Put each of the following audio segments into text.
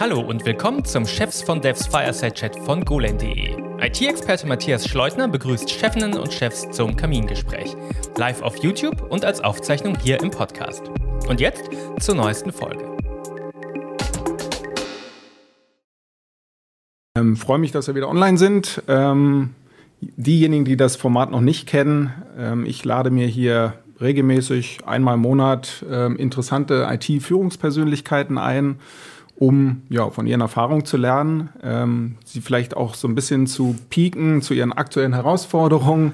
Hallo und willkommen zum Chefs von Devs Fireside Chat von golem.de. IT-Experte Matthias Schleutner begrüßt Chefinnen und Chefs zum Kamingespräch. Live auf YouTube und als Aufzeichnung hier im Podcast. Und jetzt zur neuesten Folge. Ähm, freue mich, dass wir wieder online sind. Ähm, diejenigen, die das Format noch nicht kennen, ähm, ich lade mir hier regelmäßig einmal im Monat ähm, interessante IT-Führungspersönlichkeiten ein, um ja, von ihren Erfahrungen zu lernen, ähm, sie vielleicht auch so ein bisschen zu pieken zu ihren aktuellen Herausforderungen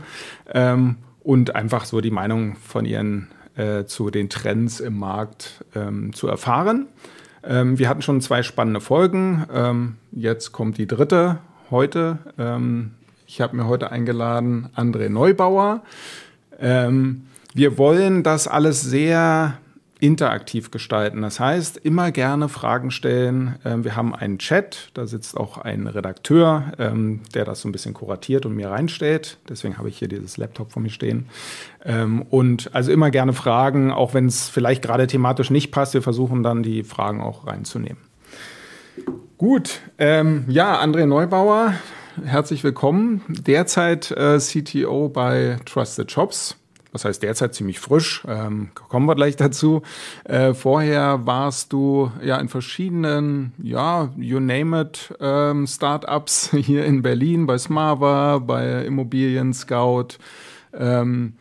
ähm, und einfach so die Meinung von ihren äh, zu den Trends im Markt ähm, zu erfahren. Ähm, wir hatten schon zwei spannende Folgen. Ähm, jetzt kommt die dritte heute. Ähm, ich habe mir heute eingeladen André Neubauer. Ähm, wir wollen das alles sehr interaktiv gestalten. Das heißt, immer gerne Fragen stellen. Ähm, wir haben einen Chat, da sitzt auch ein Redakteur, ähm, der das so ein bisschen kuratiert und mir reinstellt. Deswegen habe ich hier dieses Laptop vor mir stehen. Ähm, und also immer gerne Fragen, auch wenn es vielleicht gerade thematisch nicht passt. Wir versuchen dann die Fragen auch reinzunehmen. Gut, ja, André Neubauer, herzlich willkommen. Derzeit äh, CTO bei Trusted Shops was heißt derzeit ziemlich frisch, ähm, kommen wir gleich dazu. Äh, vorher warst du ja in verschiedenen, ja, you name it, ähm, Startups hier in Berlin, bei Smava, bei Immobilien Scout. Ähm,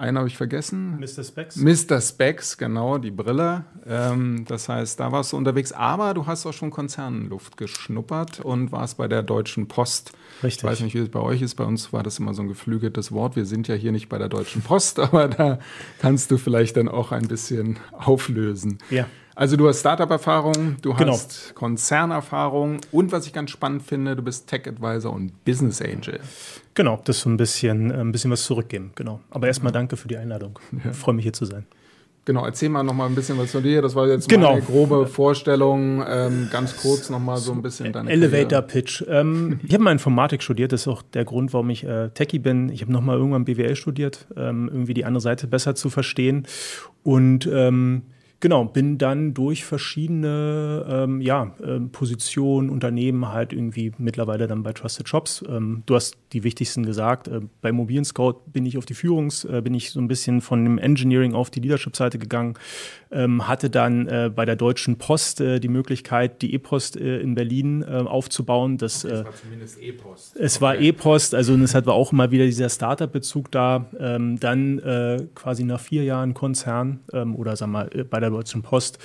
einen habe ich vergessen. Mr. Specs. Mr. Specs, genau, die Brille. Ähm, das heißt, da warst du unterwegs. Aber du hast auch schon Konzernluft geschnuppert und warst bei der Deutschen Post. Richtig. Ich weiß nicht, wie es bei euch ist. Bei uns war das immer so ein geflügeltes Wort. Wir sind ja hier nicht bei der Deutschen Post, aber da kannst du vielleicht dann auch ein bisschen auflösen. Ja. Also du hast Startup-Erfahrung, du Genau. hast Konzernerfahrung und was ich ganz spannend finde, du bist Tech-Advisor und Business Angel. Genau, das so ein bisschen, äh, ein bisschen was zurückgeben. Genau. Aber erstmal danke für die Einladung. Ich freue mich hier zu sein. Genau, erzähl mal noch mal ein bisschen was von dir. Das war jetzt Genau. meine grobe Vorstellung. Ähm, ganz kurz noch mal so ein bisschen deine Elevator Karriere. Pitch. Ähm, ich habe mal Informatik studiert, das ist auch der Grund, warum ich äh, Techie bin. Ich habe nochmal irgendwann BWL studiert, ähm, irgendwie die andere Seite besser zu verstehen. Und ähm, genau, bin dann durch verschiedene ähm, ja, ähm, Positionen, Unternehmen halt irgendwie mittlerweile dann bei Trusted Shops. Ähm, du hast die wichtigsten gesagt. Äh, bei Immobilien Scout bin ich auf die Führungs-, äh, bin ich so ein bisschen von dem Engineering auf die Leadership-Seite gegangen. Ähm, hatte dann äh, bei der Deutschen Post äh, die Möglichkeit, die E-Post äh, in Berlin äh, aufzubauen. Das, äh, war zumindest E-Post. es war E-Post, also und es hat auch immer wieder dieser Startup-Bezug da. Ähm, dann quasi nach vier Jahren Konzern ähm, oder sag mal bei der Deutschen Post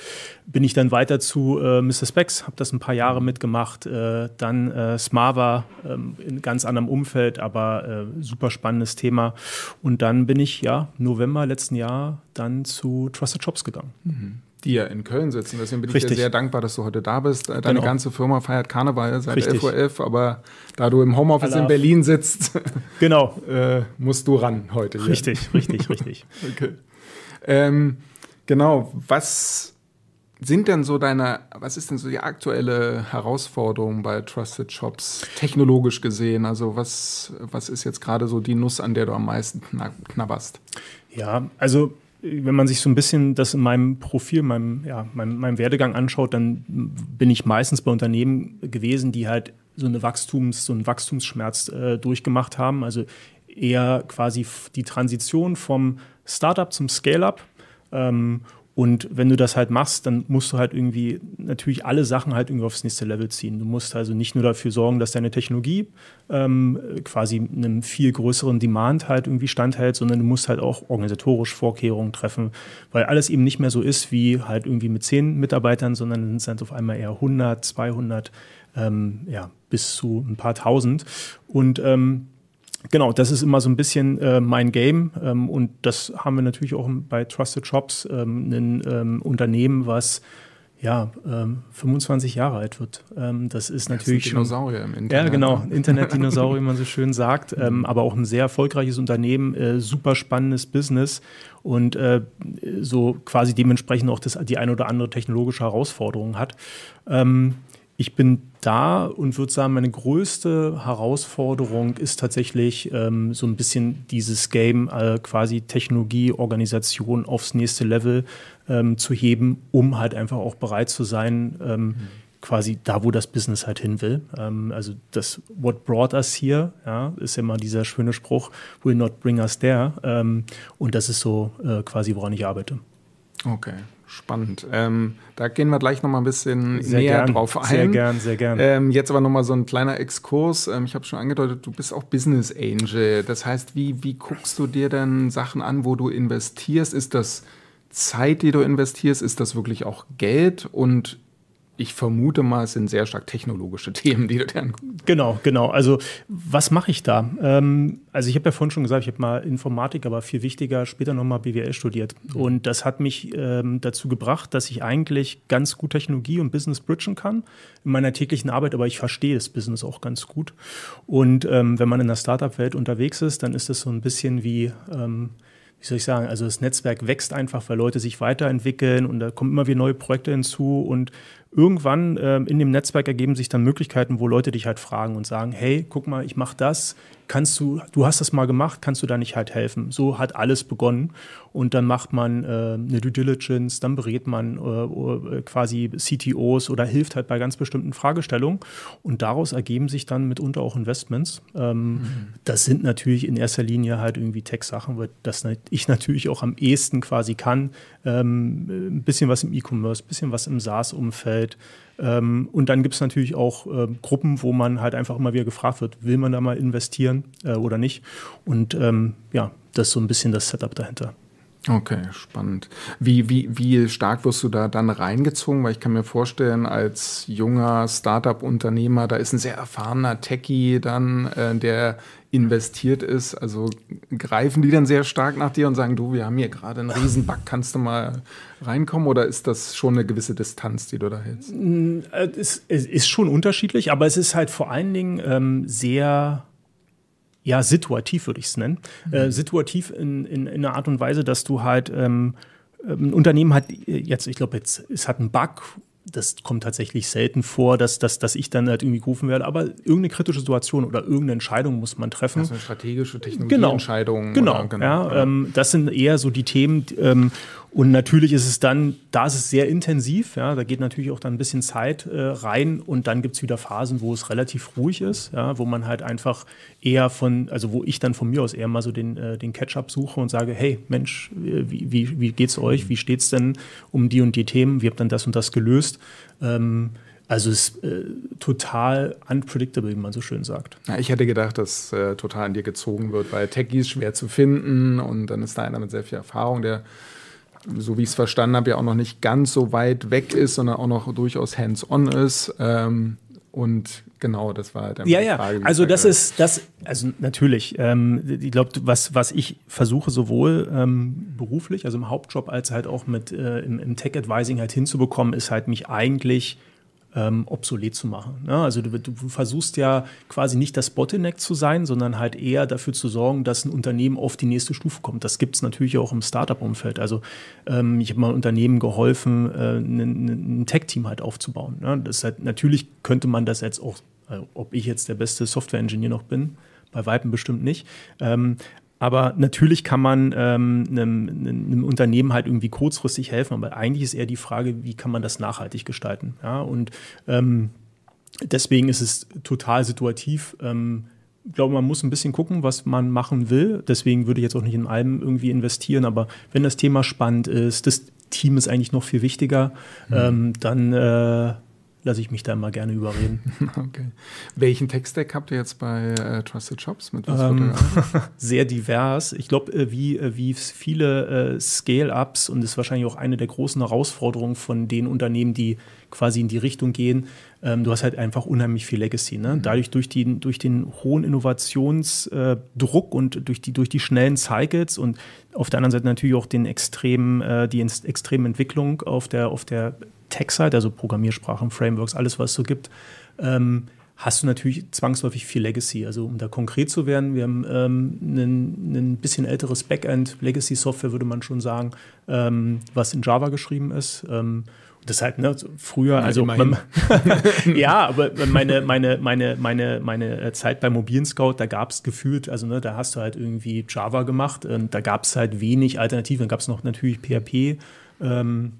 bin ich dann weiter zu äh, Mr. Specs, habe das ein paar Jahre mitgemacht. Äh, dann äh, Smava ähm, in ganz anderem Umfeld, aber äh, super spannendes Thema. Und dann bin ich ja November letzten Jahr dann zu Trusted Shops gegangen. Die ja in Köln sitzen. Deswegen bin ich dir Richtig. sehr dankbar, dass du heute da bist. Äh, Deine Genau. ganze Firma feiert Karneval seit Richtig. 11.11 Uhr, aber da du im Homeoffice Allah. in Berlin sitzt, Genau, äh, musst du ran heute. hier. richtig, richtig, richtig. Okay. Ähm, genau, was sind denn so deine, was ist denn so die aktuelle Herausforderung bei Trusted Shops, technologisch gesehen? Also was, was ist jetzt gerade so die Nuss, an der du am meisten kna- knabberst? Ja, also wenn man sich so ein bisschen das in meinem Profil, meinem, ja, meinem, meinem Werdegang anschaut, dann bin ich meistens bei Unternehmen gewesen, die halt so eine Wachstums, so einen Wachstumsschmerz äh, durchgemacht haben. Also eher quasi die Transition vom Startup zum Scale-up. Ähm, und wenn du das halt machst, dann musst du halt irgendwie natürlich alle Sachen halt irgendwie aufs nächste Level ziehen. Du musst also nicht nur dafür sorgen, dass deine Technologie ähm, quasi einem viel größeren Demand halt irgendwie standhält, sondern du musst halt auch organisatorisch Vorkehrungen treffen, weil alles eben nicht mehr so ist wie halt irgendwie mit zehn Mitarbeitern, sondern dann sind es halt auf einmal eher 100, 200, ähm, ja, bis zu ein paar tausend. Und ähm, Genau, das ist immer so ein bisschen äh, mein Game ähm, und das haben wir natürlich auch bei Trusted Shops, ähm, ein ähm, Unternehmen, was ja ähm, 25 Jahre alt wird. Ähm, das ist natürlich Das schon Dinosaurier im Internet. ja, genau. ne? Internet-Dinosaurier, wie man so schön sagt. Ähm, aber auch ein sehr erfolgreiches Unternehmen, äh, super spannendes Business und äh, so quasi dementsprechend auch das, die ein oder andere technologische Herausforderung hat. Ähm, ich bin da und würde sagen, meine größte Herausforderung ist tatsächlich ähm, so ein bisschen dieses Game, äh, quasi Technologie, Organisation aufs nächste Level ähm, zu heben, um halt einfach auch bereit zu sein, ähm, mhm. quasi da, wo das Business halt hin will. Ähm, also das What brought us here, ja, ist immer dieser schöne Spruch, will not bring us there. Ähm, und das ist so äh, quasi, woran ich arbeite. Okay. Spannend. Ähm, da gehen wir gleich noch mal ein bisschen sehr näher gern, drauf ein. Sehr gern, sehr gern. Ähm, jetzt aber noch mal so ein kleiner Exkurs. Ähm, ich habe schon angedeutet, du bist auch Business Angel. Das heißt, wie, wie guckst du dir denn Sachen an, wo du investierst? Ist das Zeit, die du investierst? Ist das wirklich auch Geld? Und ich vermute mal, es sind sehr stark technologische Themen, die du dann. Genau, genau. Also, was mache ich da? Ähm, also, ich habe ja vorhin schon gesagt, ich habe mal Informatik, aber viel wichtiger, später nochmal BWL studiert. Mhm. Und das hat mich ähm, dazu gebracht, dass ich eigentlich ganz gut Technologie und Business bridgen kann in meiner täglichen Arbeit, aber ich verstehe das Business auch ganz gut. Und ähm, wenn man in der Startup-Welt unterwegs ist, dann ist es so ein bisschen wie ähm, wie soll ich sagen, also das Netzwerk wächst einfach, weil Leute sich weiterentwickeln und da kommen immer wieder neue Projekte hinzu und irgendwann äh, in dem Netzwerk ergeben sich dann Möglichkeiten, wo Leute dich halt fragen und sagen, hey, guck mal, ich mache das, kannst du, du hast das mal gemacht, kannst du da nicht halt helfen? So hat alles begonnen. Und dann macht man äh, eine Due Diligence, dann berät man äh, quasi CTOs oder hilft halt bei ganz bestimmten Fragestellungen. Und daraus ergeben sich dann mitunter auch Investments. Ähm, mhm. Das sind natürlich in erster Linie halt irgendwie Tech-Sachen, weil das ich natürlich auch am ehesten quasi kann. Ähm, ein bisschen was im E-Commerce, ein bisschen was im SaaS-Umfeld. Ähm, und dann gibt es natürlich auch äh, Gruppen, wo man halt einfach immer wieder gefragt wird, will man da mal investieren äh, oder nicht? Und ähm, ja, das ist so ein bisschen das Setup dahinter. Okay, spannend. Wie, wie, wie stark wirst du da dann reingezogen? Weil ich kann mir vorstellen, als junger Startup-Unternehmer, da ist ein sehr erfahrener Techie dann, äh, der investiert ist. Also greifen die dann sehr stark nach dir und sagen, du, wir haben hier gerade einen Riesenbug, kannst du mal reinkommen? Oder ist das schon eine gewisse Distanz, die du da hältst? Mm, äh, es, es ist schon unterschiedlich, aber es ist halt vor allen Dingen ähm, sehr ja, situativ würde ich es nennen. Mhm. Äh, situativ in, in, in, einer Art und Weise, dass du halt ähm, ein Unternehmen hat jetzt, ich glaube, jetzt es hat einen Bug das kommt tatsächlich selten vor, dass, dass, dass ich dann halt irgendwie gerufen werde. Aber irgendeine kritische Situation oder irgendeine Entscheidung muss man treffen. Also eine strategische Technologieentscheidung. Genau, genau, genau ja, ähm, das sind eher so die Themen. Ähm, und natürlich ist es dann, da ist es sehr intensiv, ja, da geht natürlich auch dann ein bisschen Zeit äh, rein und dann gibt es wieder Phasen, wo es relativ ruhig ist, ja, wo man halt einfach eher von, also wo ich dann von mir aus eher mal so den, äh, den Catch-up suche und sage, hey Mensch, wie, wie, wie geht's euch? Wie steht es denn um die und die Themen? Wie habt dann das und das gelöst? Ähm, also es ist äh, total unpredictable, wie man so schön sagt. Ja, ich hätte gedacht, dass äh, total an dir gezogen wird, weil Techies schwer zu finden und dann ist da einer mit sehr viel Erfahrung, der so wie ich es verstanden habe, ja auch noch nicht ganz so weit weg ist, sondern auch noch durchaus hands-on ist. Ähm, und genau, das war halt ja, ja. Frage. Also das ist das, also natürlich. Ähm, ich glaube, was was ich versuche sowohl ähm, beruflich, also im Hauptjob, als halt auch mit äh, im, im Tech Advising halt hinzubekommen, ist halt mich eigentlich ähm, obsolet zu machen. Ne? Also du, du, versuchst ja quasi nicht das Bottleneck zu sein, sondern halt eher dafür zu sorgen, dass ein Unternehmen auf die nächste Stufe kommt. Das gibt es natürlich auch im Startup-Umfeld. Also ähm, ich habe mal Unternehmen geholfen, äh, ein, ein Tech-Team halt aufzubauen. Ne? Das halt, natürlich könnte man das jetzt auch, also ob ich jetzt der beste Software-Engineer noch bin, bei Weitem bestimmt nicht. Ähm, aber natürlich kann man ähm, einem, einem, Unternehmen halt irgendwie kurzfristig helfen, aber eigentlich ist eher die Frage, wie kann man das nachhaltig gestalten. Ja? Und ähm, deswegen ist es total situativ. Ähm, ich glaube, man muss ein bisschen gucken, was man machen will. Deswegen würde ich jetzt auch nicht in allem irgendwie investieren. Aber wenn das Thema spannend ist, das Team ist eigentlich noch viel wichtiger, mhm. ähm, dann äh, lasse ich mich da immer gerne überreden. Okay. Welchen Tech-Stack habt ihr jetzt bei äh, Trusted Shops? Mit was ähm, sehr divers. Ich glaube, äh, wie, äh, wie viele äh, Scale-Ups und das ist wahrscheinlich auch eine der großen Herausforderungen von den Unternehmen, die quasi in die Richtung gehen. Ähm, du hast halt einfach unheimlich viel Legacy. Ne? Mhm. Dadurch durch, die, durch den hohen Innovationsdruck äh, und durch die, durch die schnellen Cycles und auf der anderen Seite natürlich auch den extremen, die extreme Entwicklung auf der, auf der Tech-Seite, also Programmiersprachen, Frameworks, alles, was es so gibt, ähm, hast du natürlich zwangsläufig viel Legacy. Also um da konkret zu werden, wir haben ähm, ein bisschen älteres Backend, Legacy-Software würde man schon sagen, ähm, was in Java geschrieben ist. Ähm, das halt, ne, früher, also man, ja, aber meine, meine, meine, meine, meine Zeit bei Mobilen Scout, da gab es gefühlt, also ne, da hast du halt irgendwie Java gemacht und da gab es halt wenig Alternativen. Dann gab es noch natürlich PHP. Ähm,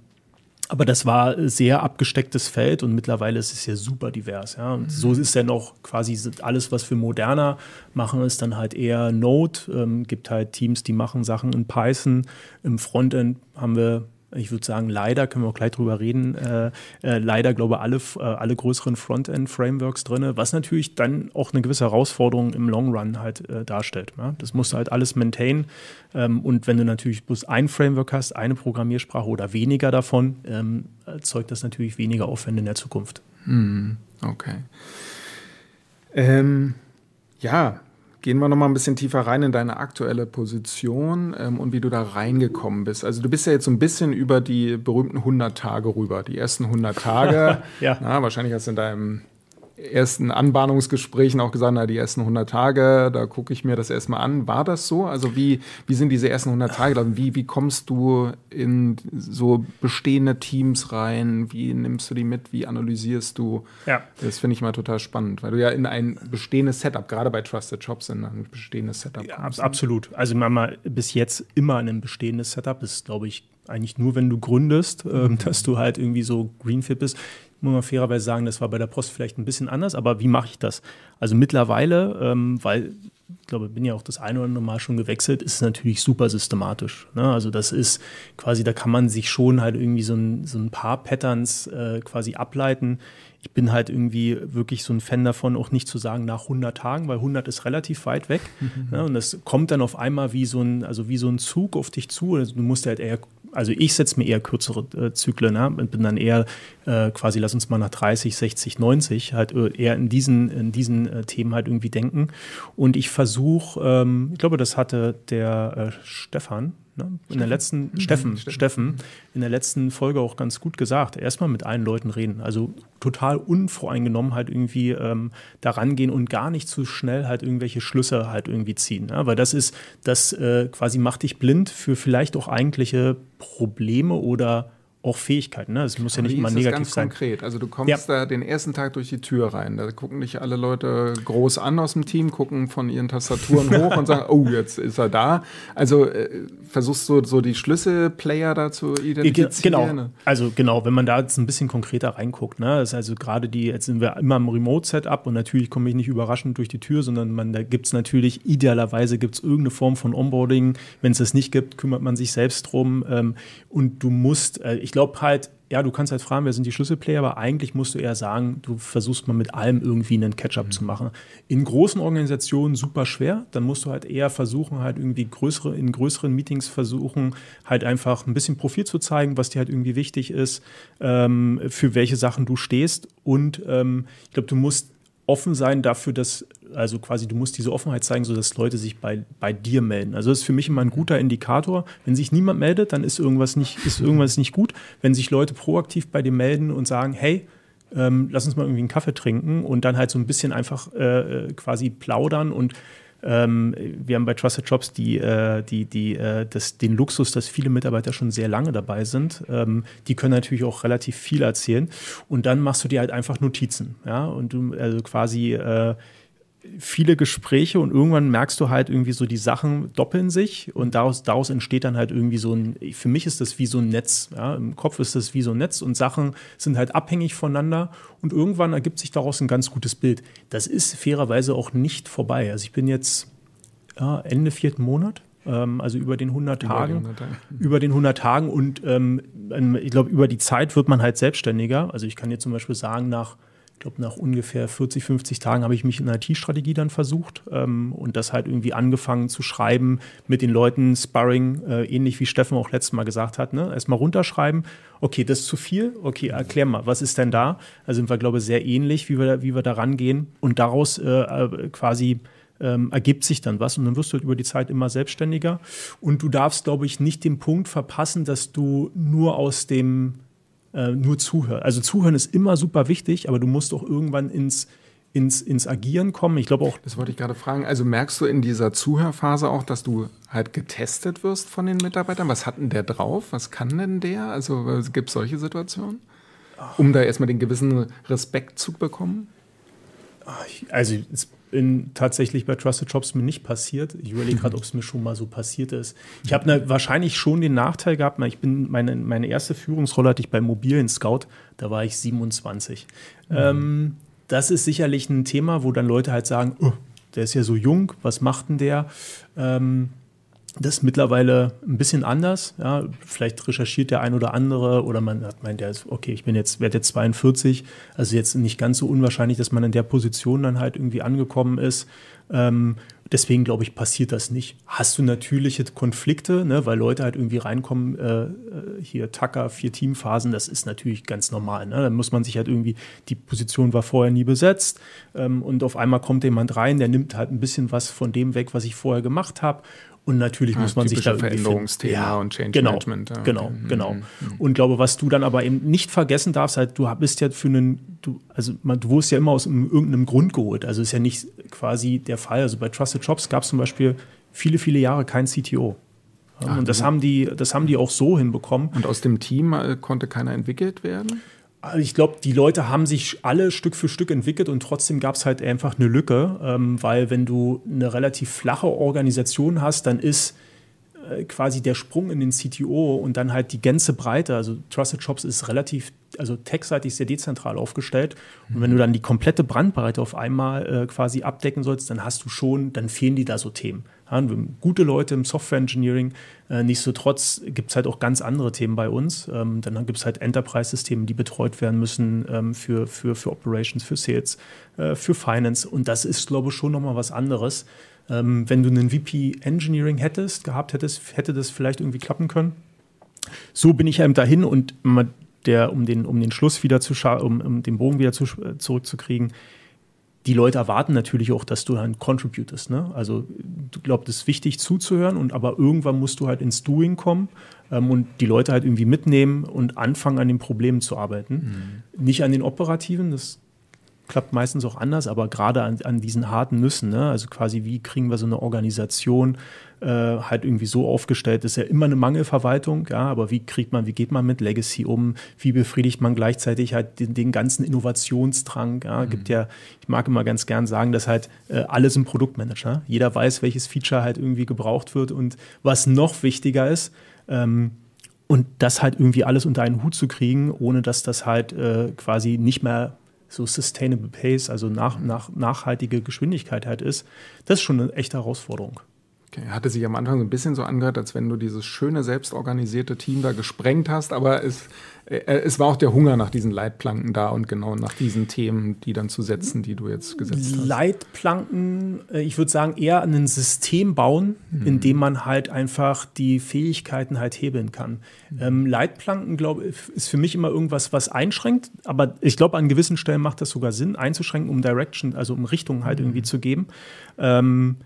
aber das war sehr abgestecktes Feld und mittlerweile ist es ja super divers. Ja? Und mhm. so ist ja noch quasi alles, was wir moderner machen, ist dann halt eher Node. Ähm, gibt halt Teams, die machen Sachen in Python. Im Frontend haben wir ich würde sagen, leider, können wir auch gleich drüber reden, äh, äh, leider, glaube ich, alle, äh, alle größeren Frontend-Frameworks drin, was natürlich dann auch eine gewisse Herausforderung im Long Run halt äh, darstellt. Ja? Das musst du halt alles maintain. Ähm, und wenn du natürlich bloß ein Framework hast, eine Programmiersprache oder weniger davon, ähm, erzeugt das natürlich weniger Aufwände in der Zukunft. Hm, okay. Ähm, ja, Gehen wir noch mal ein bisschen tiefer rein in deine aktuelle Position ähm, und wie du da reingekommen bist. Also du bist ja jetzt so ein bisschen über die berühmten 100 Tage rüber. Die ersten 100 Tage, ja. na, wahrscheinlich hast du in deinem ersten Anbahnungsgesprächen auch gesagt, na, die ersten 100 Tage, da gucke ich mir das erstmal an. War das so? Also wie, wie sind diese ersten 100 Tage? Wie, wie kommst du in so bestehende Teams rein? Wie nimmst du die mit? Wie analysierst du? Ja. Das finde ich mal total spannend, weil du ja in ein bestehendes Setup, gerade bei Trusted Shops, in ein bestehendes Setup ja, kommst. Absolut. Also mal bis jetzt immer ein bestehendes Setup. Das ist, glaube ich, eigentlich nur, wenn du gründest, äh, mhm. dass du halt irgendwie so Greenfield bist muss man fairerweise sagen, das war bei der Post vielleicht ein bisschen anders, aber wie mache ich das? Also mittlerweile, ähm, weil ich glaube, ich bin ja auch das eine oder andere Mal schon gewechselt, ist es natürlich super systematisch. Ne? Also das ist quasi, da kann man sich schon halt irgendwie so ein, so ein paar Patterns äh, quasi ableiten. Ich bin halt irgendwie wirklich so ein Fan davon, auch nicht zu sagen nach 100 Tagen, weil 100 ist relativ weit weg. Mhm. Ne? Und das kommt dann auf einmal wie so ein, also wie so ein Zug auf dich zu. Also du musst halt eher also ich setze mir eher kürzere äh, Zyklen, ne? und bin dann eher äh, quasi, lass uns mal nach 30, 60, 90 halt äh, eher in diesen, in diesen äh, Themen halt irgendwie denken. Und ich versuche, ähm, ich glaube, das hatte der äh, Stefan, ne? in der letzten, mhm. Steffen, Steffen, Steffen, in der letzten Folge auch ganz gut gesagt. Erstmal mit allen Leuten reden. Also total unvoreingenommen halt irgendwie ähm, daran gehen und gar nicht zu schnell halt irgendwelche Schlüsse halt irgendwie ziehen. Ja? Weil das ist, das äh, quasi macht dich blind für vielleicht auch eigentliche Probleme oder auch Fähigkeiten. Ne? Es muss ja nicht immer negativ ganz sein. konkret. Also du kommst ja. da den ersten Tag durch die Tür rein. Da gucken dich alle Leute groß an aus dem Team, gucken von ihren Tastaturen hoch und sagen, oh, jetzt ist er da. Also äh, versuchst du so die Schlüsselplayer da zu identifizieren? Genau. Also genau, wenn man da jetzt ein bisschen konkreter reinguckt. Ne? Das ist also gerade die, jetzt sind wir immer im Remote-Setup und natürlich komme ich nicht überraschend durch die Tür, sondern man, da gibt es natürlich, idealerweise gibt es irgendeine Form von Onboarding. Wenn es das nicht gibt, kümmert man sich selbst drum. Ähm, und du musst, äh, ich glaube halt, ja, du kannst halt fragen, wer sind die Schlüsselplayer, aber eigentlich musst du eher sagen, du versuchst mal mit allem irgendwie einen Catch-up mhm. zu machen. In großen Organisationen super schwer, dann musst du halt eher versuchen, halt irgendwie größere, in größeren Meetings versuchen, halt einfach ein bisschen Profil zu zeigen, was dir halt irgendwie wichtig ist, ähm, für welche Sachen du stehst. Und ähm, ich glaube, du musst offen sein dafür, dass, also quasi, du musst diese Offenheit zeigen, sodass Leute sich bei, bei dir melden. Also das ist für mich immer ein guter Indikator. Wenn sich niemand meldet, dann ist irgendwas nicht, ist irgendwas nicht gut. Wenn sich Leute proaktiv bei dir melden und sagen, hey, ähm, lass uns mal irgendwie einen Kaffee trinken und dann halt so ein bisschen einfach äh, quasi plaudern und ähm, wir haben bei Trusted Jobs die, äh, die, die, äh, das, den Luxus, dass viele Mitarbeiter schon sehr lange dabei sind. Ähm, die können natürlich auch relativ viel erzählen. Und dann machst du dir halt einfach Notizen. Ja? Und du also quasi äh, viele Gespräche und irgendwann merkst du halt irgendwie so, die Sachen doppeln sich und daraus, daraus entsteht dann halt irgendwie so ein, für mich ist das wie so ein Netz. Ja? Im Kopf ist das wie so ein Netz und Sachen sind halt abhängig voneinander und irgendwann ergibt sich daraus ein ganz gutes Bild. Das ist fairerweise auch nicht vorbei. Also ich bin jetzt ja, Ende vierten Monat ähm, also über den 100 Tagen. Über, 100 Tage. über den 100 Tagen und ähm, ich glaube, über die Zeit wird man halt selbstständiger. Also ich kann dir zum Beispiel sagen, nach ich glaube, nach ungefähr 40, 50 Tagen habe ich mich in IT-Strategie dann versucht ähm, und das halt irgendwie angefangen zu schreiben mit den Leuten, Sparring, äh, ähnlich wie Steffen auch letztes Mal gesagt hat. Ne? Erstmal runterschreiben, okay, das ist zu viel, okay, erklär mal, was ist denn da? Also sind wir, glaube ich, sehr ähnlich, wie wir, wie wir da rangehen und daraus äh, äh, quasi ähm, ergibt sich dann was und dann wirst du halt über die Zeit immer selbstständiger und du darfst, glaube ich, nicht den Punkt verpassen, dass du nur aus dem äh, nur zuhören. Also zuhören ist immer super wichtig, aber du musst auch irgendwann ins, ins, ins Agieren kommen. Ich glaube auch. Das wollte ich gerade fragen. Also merkst du in dieser Zuhörphase auch, dass du halt getestet wirst von den Mitarbeitern? Was hat denn der drauf? Was kann denn der? Also gibt es solche Situationen? um da erstmal den gewissen Respekt zu bekommen? Also es in, tatsächlich bei Trusted Shops mir nicht passiert. Ich überlege gerade, ob es mir schon mal so passiert ist. Ich habe ne, wahrscheinlich schon den Nachteil gehabt, ich bin meine, meine erste Führungsrolle hatte ich beim mobilen Scout, da war ich 27. Mhm. Ähm, das ist sicherlich ein Thema, wo dann Leute halt sagen, oh, der ist ja so jung, was macht denn der? Ähm, das ist mittlerweile ein bisschen anders. Ja, vielleicht recherchiert der ein oder andere oder man hat meint, der ist, okay, ich bin jetzt, werde jetzt 42, also jetzt nicht ganz so unwahrscheinlich, dass man in der Position dann halt irgendwie angekommen ist. Ähm, deswegen glaube ich, passiert das nicht. Hast du natürliche Konflikte, ne, weil Leute halt irgendwie reinkommen, äh, äh, hier Tacker, vier Teamphasen, das ist natürlich ganz normal. Ne? Da muss man sich halt irgendwie, die Position war vorher nie besetzt ähm, und auf einmal kommt jemand rein, der nimmt halt ein bisschen was von dem weg, was ich vorher gemacht habe und natürlich ja, muss man sich da Veränderungsthema ja, und Change genau, Management. Ja, genau, okay. genau. Mhm. Und glaube, was du dann aber eben nicht vergessen darfst, halt, du bist ja für einen, du, also man, du wurdest ja immer aus irgendeinem Grund geholt. Also ist ja nicht quasi der Fall. Also bei Trusted Shops gab es zum Beispiel viele, viele Jahre kein CTO. Ach, und das haben die, das haben die auch so hinbekommen. Und aus dem Team äh, konnte keiner entwickelt werden? Also ich glaube, die Leute haben sich alle Stück für Stück entwickelt und trotzdem gab es halt einfach eine Lücke, ähm, weil wenn du eine relativ flache Organisation hast, dann ist äh, quasi der Sprung in den CTO und dann halt die ganze Breite, also Trusted Shops ist relativ, also techseitig sehr dezentral aufgestellt. Und wenn du dann die komplette Brandbreite auf einmal äh, quasi abdecken sollst, dann hast du schon, dann fehlen dir da so Themen. Ja, gute Leute im Software Engineering. Äh, nichtsdestotrotz gibt es halt auch ganz andere Themen bei uns. Ähm, dann gibt es halt Enterprise-Systeme, die betreut werden müssen ähm, für, für, für Operations, für Sales, äh, für Finance. Und das ist, glaube ich, schon nochmal was anderes. Ähm, wenn du einen VP Engineering hättest, gehabt hättest, hätte das vielleicht irgendwie klappen können. So bin ich eben dahin und der, um den, um den Schluss wieder zu um, um den Bogen wieder zu, äh, zurückzukriegen, die Leute erwarten natürlich auch, dass du dann contributest. Ne? Also du glaubst, es ist wichtig zuzuhören und aber irgendwann musst du halt ins Doing kommen ähm, und die Leute halt irgendwie mitnehmen und anfangen an den Problemen zu arbeiten. Mhm. Nicht an den operativen, das klappt meistens auch anders, aber gerade an, an diesen harten Nüssen, ne? also quasi wie kriegen wir so eine Organisation äh, halt irgendwie so aufgestellt, das ist ja immer eine Mangelverwaltung, ja, aber wie kriegt man, wie geht man mit Legacy um, wie befriedigt man gleichzeitig halt den, den ganzen Innovationsdrang, ja, mhm. gibt ja, ich mag immer ganz gern sagen, dass halt äh, alles ein Produktmanager, jeder weiß, welches Feature halt irgendwie gebraucht wird und was noch wichtiger ist, ähm, und das halt irgendwie alles unter einen Hut zu kriegen, ohne dass das halt äh, quasi nicht mehr so sustainable pace, also nach, nach, nachhaltige Geschwindigkeit halt ist, das ist schon eine echte Herausforderung. Okay. Hatte sich am Anfang so ein bisschen so angehört, als wenn du dieses schöne, selbstorganisierte Team da gesprengt hast, aber es, es war auch der Hunger nach diesen Leitplanken da und genau nach diesen Themen, die dann zu setzen, die du jetzt gesetzt hast. Leitplanken, äh, ich würde sagen, eher ein System bauen, mhm. in dem man halt einfach die Fähigkeiten halt hebeln kann. Mhm. Ähm, Leitplanken, glaube ich, ist für mich immer irgendwas, was einschränkt, aber ich glaube, an gewissen Stellen macht das sogar Sinn, einzuschränken, um Direction, also um Richtung halt mhm. irgendwie zu geben. Ähm,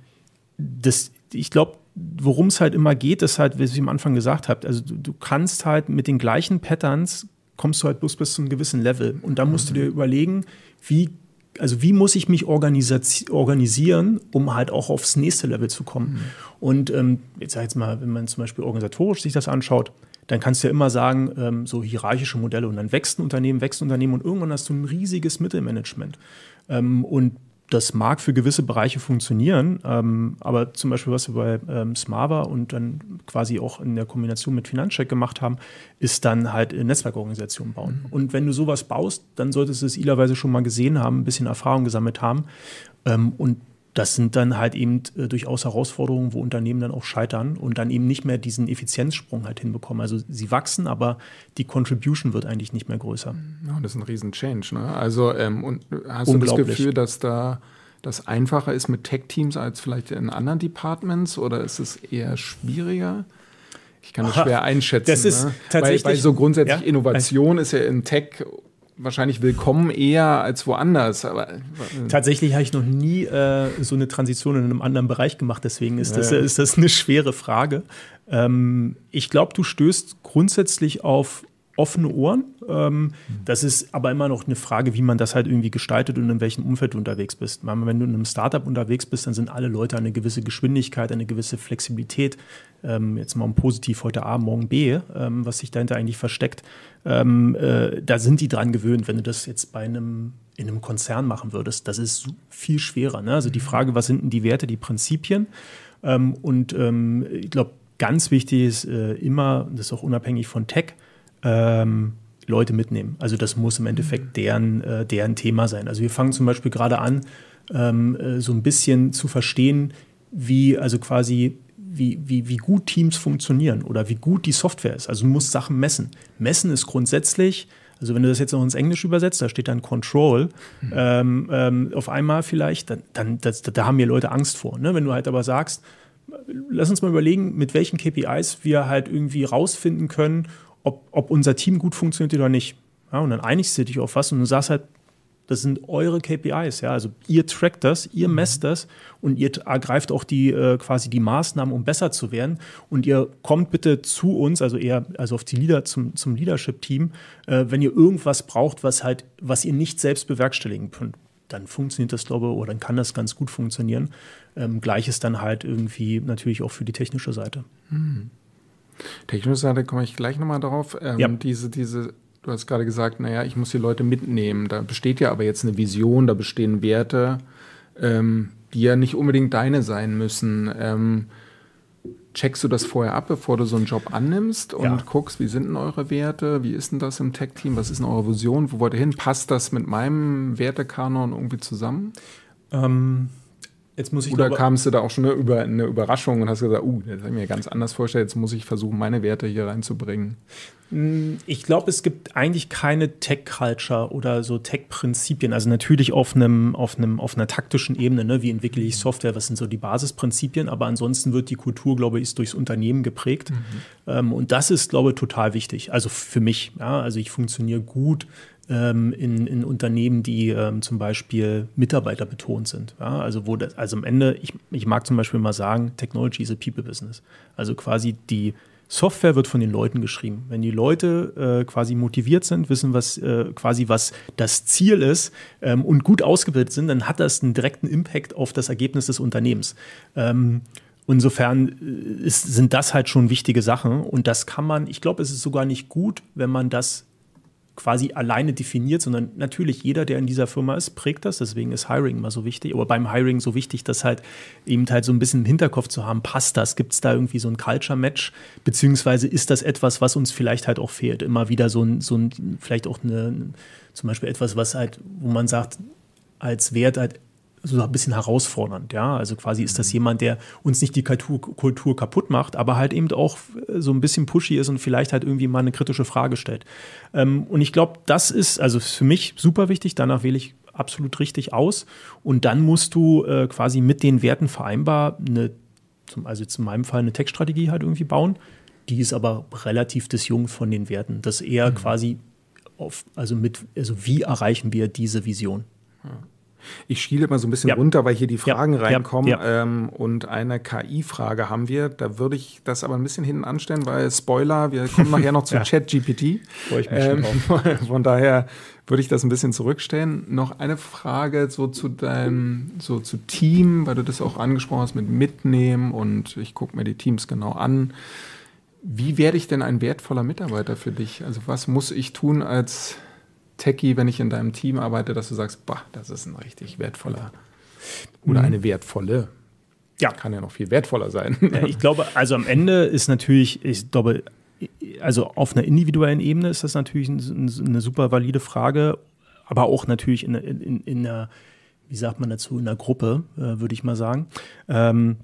das ich glaube, worum es halt immer geht, ist halt, wie ich am Anfang gesagt habe, also du, du, kannst halt mit den gleichen Patterns kommst du halt bloß bis zu einem gewissen Level. Und da musst du dir überlegen, wie, also wie muss ich mich organisieren, um halt auch aufs nächste Level zu kommen. Mhm. Und ähm, jetzt sag jetzt mal, wenn man zum Beispiel organisatorisch sich das anschaut, dann kannst du ja immer sagen, ähm, so hierarchische Modelle und dann wächst ein Unternehmen, wächst ein Unternehmen und irgendwann hast du ein riesiges Mittelmanagement. Ähm, und das mag für gewisse Bereiche funktionieren, ähm, aber zum Beispiel, was wir bei ähm, Smava und dann quasi auch in der Kombination mit Finanzcheck gemacht haben, ist dann halt eine Netzwerkorganisation bauen. Mhm. Und wenn du sowas baust, dann solltest du es idealerweise schon mal gesehen haben, ein bisschen Erfahrung gesammelt haben. Ähm, und das sind dann halt eben äh, durchaus Herausforderungen, wo Unternehmen dann auch scheitern und dann eben nicht mehr diesen Effizienzsprung halt hinbekommen. Also sie wachsen, aber die Contribution wird eigentlich nicht mehr größer. Ja, das ist ein riesen Change. Ne? Also ähm, und hast du das Gefühl, dass da das einfacher ist mit Tech-Teams als vielleicht in anderen Departments oder ist es eher schwieriger? Ich kann das schwer einschätzen. Das ist ne? tatsächlich, weil, weil so grundsätzlich ja? Innovation ist ja in Tech wahrscheinlich willkommen eher als woanders. Aber, äh, Tatsächlich habe ich noch nie äh, so eine Transition in einem anderen Bereich gemacht, deswegen ist, das, ist das eine schwere Frage. Ähm, ich glaube, du stößt grundsätzlich auf offene Ohren. Ähm, das ist aber immer noch eine Frage, wie man das halt irgendwie gestaltet und in welchem Umfeld du unterwegs bist. Wenn du in einem Startup unterwegs bist, dann sind alle Leute eine gewisse Geschwindigkeit, eine gewisse Flexibilität. Ähm, jetzt mal um positiv heute A, morgen B, ähm, was sich dahinter eigentlich versteckt. Ähm, äh, da sind die dran gewöhnt. Wenn du das jetzt bei einem in einem Konzern machen würdest, das ist viel schwerer. Ne? Also die Frage, was sind denn die Werte, die Prinzipien? Ähm, und ähm, ich glaube, ganz wichtig ist äh, immer, das ist auch unabhängig von Tech, ähm, Leute mitnehmen. Also das muss im Endeffekt mhm. deren, äh, deren Thema sein. Also wir fangen zum Beispiel gerade an, ähm, äh, so ein bisschen zu verstehen, wie, also quasi, wie, wie, wie gut Teams funktionieren oder wie gut die Software ist. Also du musst Sachen messen. Messen ist grundsätzlich, also wenn du das jetzt noch ins Englisch übersetzt, da steht dann Control, mhm. ähm, ähm, auf einmal vielleicht, dann, dann das, da haben mir Leute Angst vor. Ne? Wenn du halt aber sagst, lass uns mal überlegen, mit welchen KPIs wir halt irgendwie rausfinden können, ob, ob unser Team gut funktioniert oder nicht. Ja, und dann einigst du dich auf was und du sagst halt, das sind eure KPIs, ja. Also ihr trackt das, ihr mhm. messt das und ihr ergreift auch die äh, quasi die Maßnahmen, um besser zu werden. Und ihr kommt bitte zu uns, also eher also auf die Leader zum, zum Leadership-Team, äh, wenn ihr irgendwas braucht, was halt, was ihr nicht selbst bewerkstelligen könnt. Dann funktioniert das, glaube ich, oder dann kann das ganz gut funktionieren. Ähm, Gleiches dann halt irgendwie natürlich auch für die technische Seite. Mhm. Technische Seite komme ich gleich nochmal darauf. Ähm, ja. Diese, diese, du hast gerade gesagt, naja, ich muss die Leute mitnehmen. Da besteht ja aber jetzt eine Vision, da bestehen Werte, ähm, die ja nicht unbedingt deine sein müssen. Ähm, checkst du das vorher ab, bevor du so einen Job annimmst und ja. guckst, wie sind denn eure Werte, wie ist denn das im Tech-Team, was ist denn eure Vision, wo wollt ihr hin? Passt das mit meinem Wertekanon irgendwie zusammen? Ähm, Jetzt muss ich Oder kamst du da auch schon über eine Überraschung und hast gesagt, uh, das habe ich mir ganz anders vorgestellt, jetzt muss ich versuchen, meine Werte hier reinzubringen? Mm, ich glaube, es gibt eigentlich keine Tech-Culture oder so Tech-Prinzipien. Also natürlich auf einem, auf einem, auf einer taktischen Ebene, ne? wie entwickle ich Software, was sind so die Basisprinzipien, aber ansonsten wird die Kultur, glaube ich, durchs Unternehmen geprägt. Mhm. Ähm, und das ist, glaube ich, total wichtig. Also für mich. Ja? Also ich funktioniere gut ähm, in, in Unternehmen, die ähm, zum Beispiel Mitarbeiter betont sind. Ja? Also wo das, also am Ende, ich, ich mag zum Beispiel mal sagen, Technology is a people business. Also quasi die Software wird von den Leuten geschrieben. Wenn die Leute äh, quasi motiviert sind, wissen, was äh, quasi was das Ziel ist ähm, und gut ausgebildet sind, dann hat das einen direkten Impact auf das Ergebnis des Unternehmens. Ähm, Insofern äh, ist, sind das halt schon wichtige Sachen und das kann man, ich glaube, es ist sogar nicht gut, wenn man das quasi alleine definiert, sondern natürlich jeder, der in dieser Firma ist, prägt das. Deswegen ist Hiring immer so wichtig. Aber beim Hiring so wichtig, dass halt eben halt so ein bisschen im Hinterkopf zu haben, passt das? Gibt es da irgendwie so ein Culture-Match? Beziehungsweise ist das etwas, was uns vielleicht halt auch fehlt? Immer wieder so ein, so ein vielleicht auch eine, zum Beispiel etwas, was halt, wo man sagt, als Wert halt so ein bisschen herausfordernd. Ja, also quasi ist das mhm. jemand, der uns nicht die Kultur, Kultur, kaputt macht, aber halt eben auch äh, so ein bisschen pushy ist und vielleicht halt irgendwie mal eine kritische Frage stellt. Ähm, und ich glaube, das ist also für mich super wichtig. Danach wähle ich absolut richtig aus. Und dann musst du äh, quasi mit den Werten vereinbar eine, also jetzt in meinem Fall eine Textstrategie halt irgendwie bauen. Die ist aber relativ disjunkt von den Werten. Das eher mhm. quasi auf, also mit, also wie erreichen wir diese Vision? Ja. Ich schiele mal so ein bisschen ja. runter, weil hier die Fragen ja. reinkommen. Ja. Ähm, und eine KI-Frage haben wir. Da würde ich das aber ein bisschen hinten anstellen, weil Spoiler, wir kommen nachher noch zu ChatGPT. Ähm, von daher würde ich das ein bisschen zurückstellen. Noch eine Frage so zu deinem, so zu Team, weil du das auch angesprochen hast mit Mitnehmen und ich gucke mir die Teams genau an. Wie werde ich denn ein wertvoller Mitarbeiter für dich? Also was muss ich tun als Techie, wenn ich in deinem Team arbeite, dass du sagst, bah, das ist ein richtig wertvoller oder mhm. eine wertvolle. Ja. Kann ja noch viel wertvoller sein. Ja, ich glaube, also am Ende ist natürlich, ich glaube, also auf einer individuellen Ebene ist das natürlich eine super valide Frage, aber auch natürlich in, in, in einer, wie sagt man dazu, in einer Gruppe, äh, würde ich mal sagen. Ähm,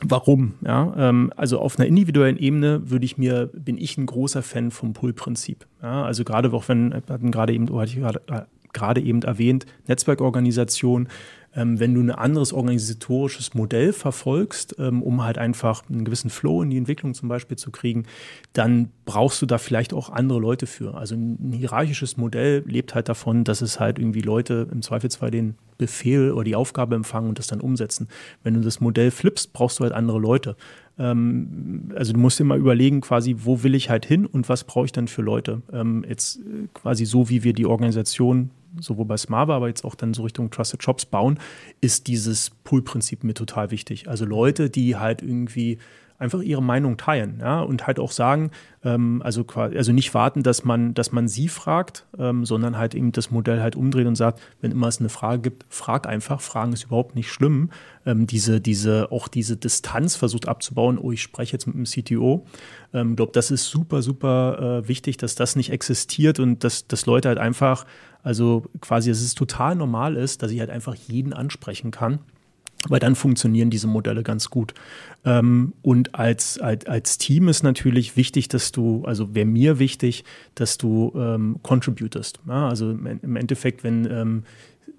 Warum? Ja, ähm, also auf einer individuellen Ebene würde ich mir, bin ich ein großer Fan vom Pull-Prinzip. Ja, also gerade auch wenn, hatten gerade eben, hatte ich gerade, äh, gerade eben erwähnt, Netzwerkorganisation, wenn du ein anderes organisatorisches Modell verfolgst, ähm, um halt einfach einen gewissen Flow in die Entwicklung zum Beispiel zu kriegen, dann brauchst du da vielleicht auch andere Leute für. Also ein hierarchisches Modell lebt halt davon, dass es halt irgendwie Leute im Zweifelsfall den Befehl oder die Aufgabe empfangen und das dann umsetzen. Wenn du das Modell flippst, brauchst du halt andere Leute. ähm, also du musst immer überlegen, quasi, wo will ich halt hin und was brauche ich dann für Leute. Ähm, jetzt äh, quasi so, wie wir die Organisation sowohl bei Smava, aber jetzt auch dann so Richtung Trusted Shops bauen, ist dieses Pool-Prinzip mir total wichtig. Also Leute, die halt irgendwie einfach ihre Meinung teilen ja, und halt auch sagen, ähm, also, also nicht warten, dass man, dass man sie fragt, ähm, sondern halt eben das Modell halt umdreht und sagt, wenn immer es eine Frage gibt, frag einfach. Fragen ist überhaupt nicht schlimm. Ähm, diese, diese, auch diese Distanz versucht abzubauen, oh, ich spreche jetzt mit dem CTO. Ich ähm, glaube, das ist super, super äh, wichtig, dass das nicht existiert und dass, dass Leute halt einfach, also quasi, dass es total normal ist, dass ich halt einfach jeden ansprechen kann weil dann funktionieren diese Modelle ganz gut. Ähm, und als, als, als Team ist natürlich wichtig, dass du, also wäre mir wichtig, dass du ähm, contributest. Ja? Also im Endeffekt, wenn ähm,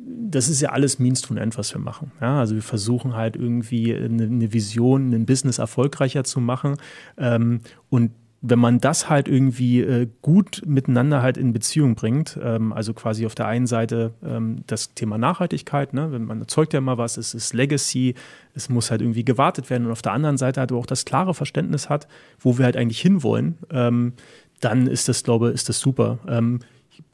das ist ja alles Means to an End, was wir machen. Ja, also wir versuchen halt irgendwie eine, eine Vision, ein Business erfolgreicher zu machen. Ähm, und wenn man das halt irgendwie äh, gut miteinander halt in Beziehung bringt, ähm, also quasi auf der einen Seite ähm, das Thema Nachhaltigkeit, ne, wenn man erzeugt ja immer was, es ist Legacy, es muss halt irgendwie gewartet werden und auf der anderen Seite halt auch das klare Verständnis hat, wo wir halt eigentlich hinwollen, ähm, dann ist das, glaube ich, ist das super. Ähm,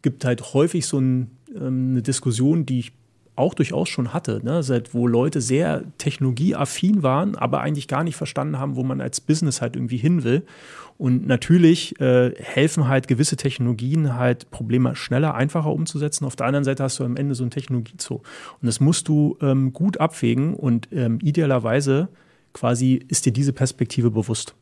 gibt halt häufig so ein, ähm, eine Diskussion, die ich auch durchaus schon hatte, ne? Seit, wo Leute sehr technologieaffin waren, aber eigentlich gar nicht verstanden haben, wo man als Business halt irgendwie hin will. Und natürlich äh, helfen halt gewisse Technologien halt Probleme schneller, einfacher umzusetzen. Auf der anderen Seite hast du am Ende so ein Technologiezoo. Und das musst du ähm, gut abwägen und ähm, idealerweise quasi ist dir diese Perspektive bewusst.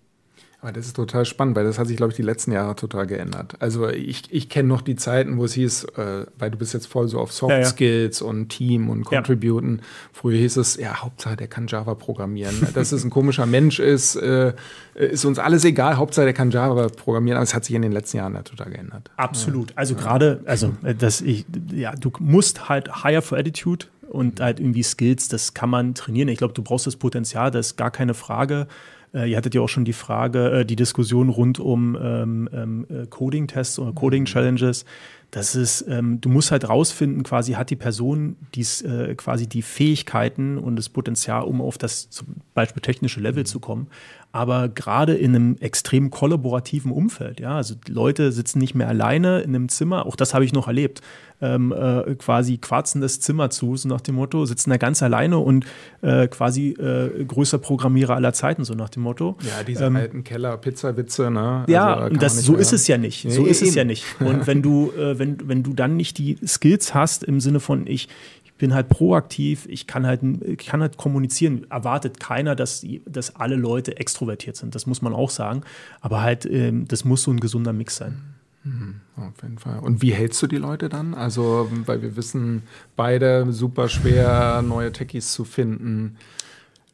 Aber das ist total spannend, weil das hat sich, glaube ich, die letzten Jahre total geändert. Also ich, ich kenne noch die Zeiten, wo es hieß, äh, weil du bist jetzt voll so auf Soft ja, ja. Skills und Team und Contributen. Ja. Früher hieß es, ja, Hauptsache der kann Java programmieren. Dass es ein komischer Mensch ist, äh, ist uns alles egal. Hauptsache der kann Java programmieren. Aber es hat sich in den letzten Jahren total geändert. Absolut. Also gerade, also äh, dass ich, ja, du musst halt hire for attitude und halt irgendwie Skills, das kann man trainieren. Ich glaube, du brauchst das Potenzial, das ist gar keine Frage. Äh, ihr hattet ja auch schon die Frage, äh, die Diskussion rund um ähm, ähm, äh, Coding-Tests oder Coding-Challenges. Das ist, ähm, du musst halt rausfinden, quasi hat die Person dies, äh, quasi die Fähigkeiten und das Potenzial, um auf das zum Beispiel technische Level zu kommen aber gerade in einem extrem kollaborativen Umfeld. Ja, also Leute sitzen nicht mehr alleine in einem Zimmer, auch das habe ich noch erlebt. Ähm, äh, quasi quarzen das Zimmer zu, so nach dem Motto, sitzen da ganz alleine und äh, quasi äh, größter Programmierer aller Zeiten, so nach dem Motto. Ja, diese ähm, alten Keller-Pizza-Witze, ne? Ja, also, das, so ist es ja nicht. Nee, so ist eben. es ja nicht. Und wenn du, äh, wenn, wenn du dann nicht die Skills hast im Sinne von ich, bin halt proaktiv, ich kann halt, ich kann halt kommunizieren. Erwartet keiner, dass, dass alle Leute extrovertiert sind. Das muss man auch sagen. Aber halt, ähm, das muss so ein gesunder Mix sein. Mhm, auf jeden Fall. Und wie hältst du die Leute dann? Also, weil wir wissen, beide super schwer, neue Techies zu finden.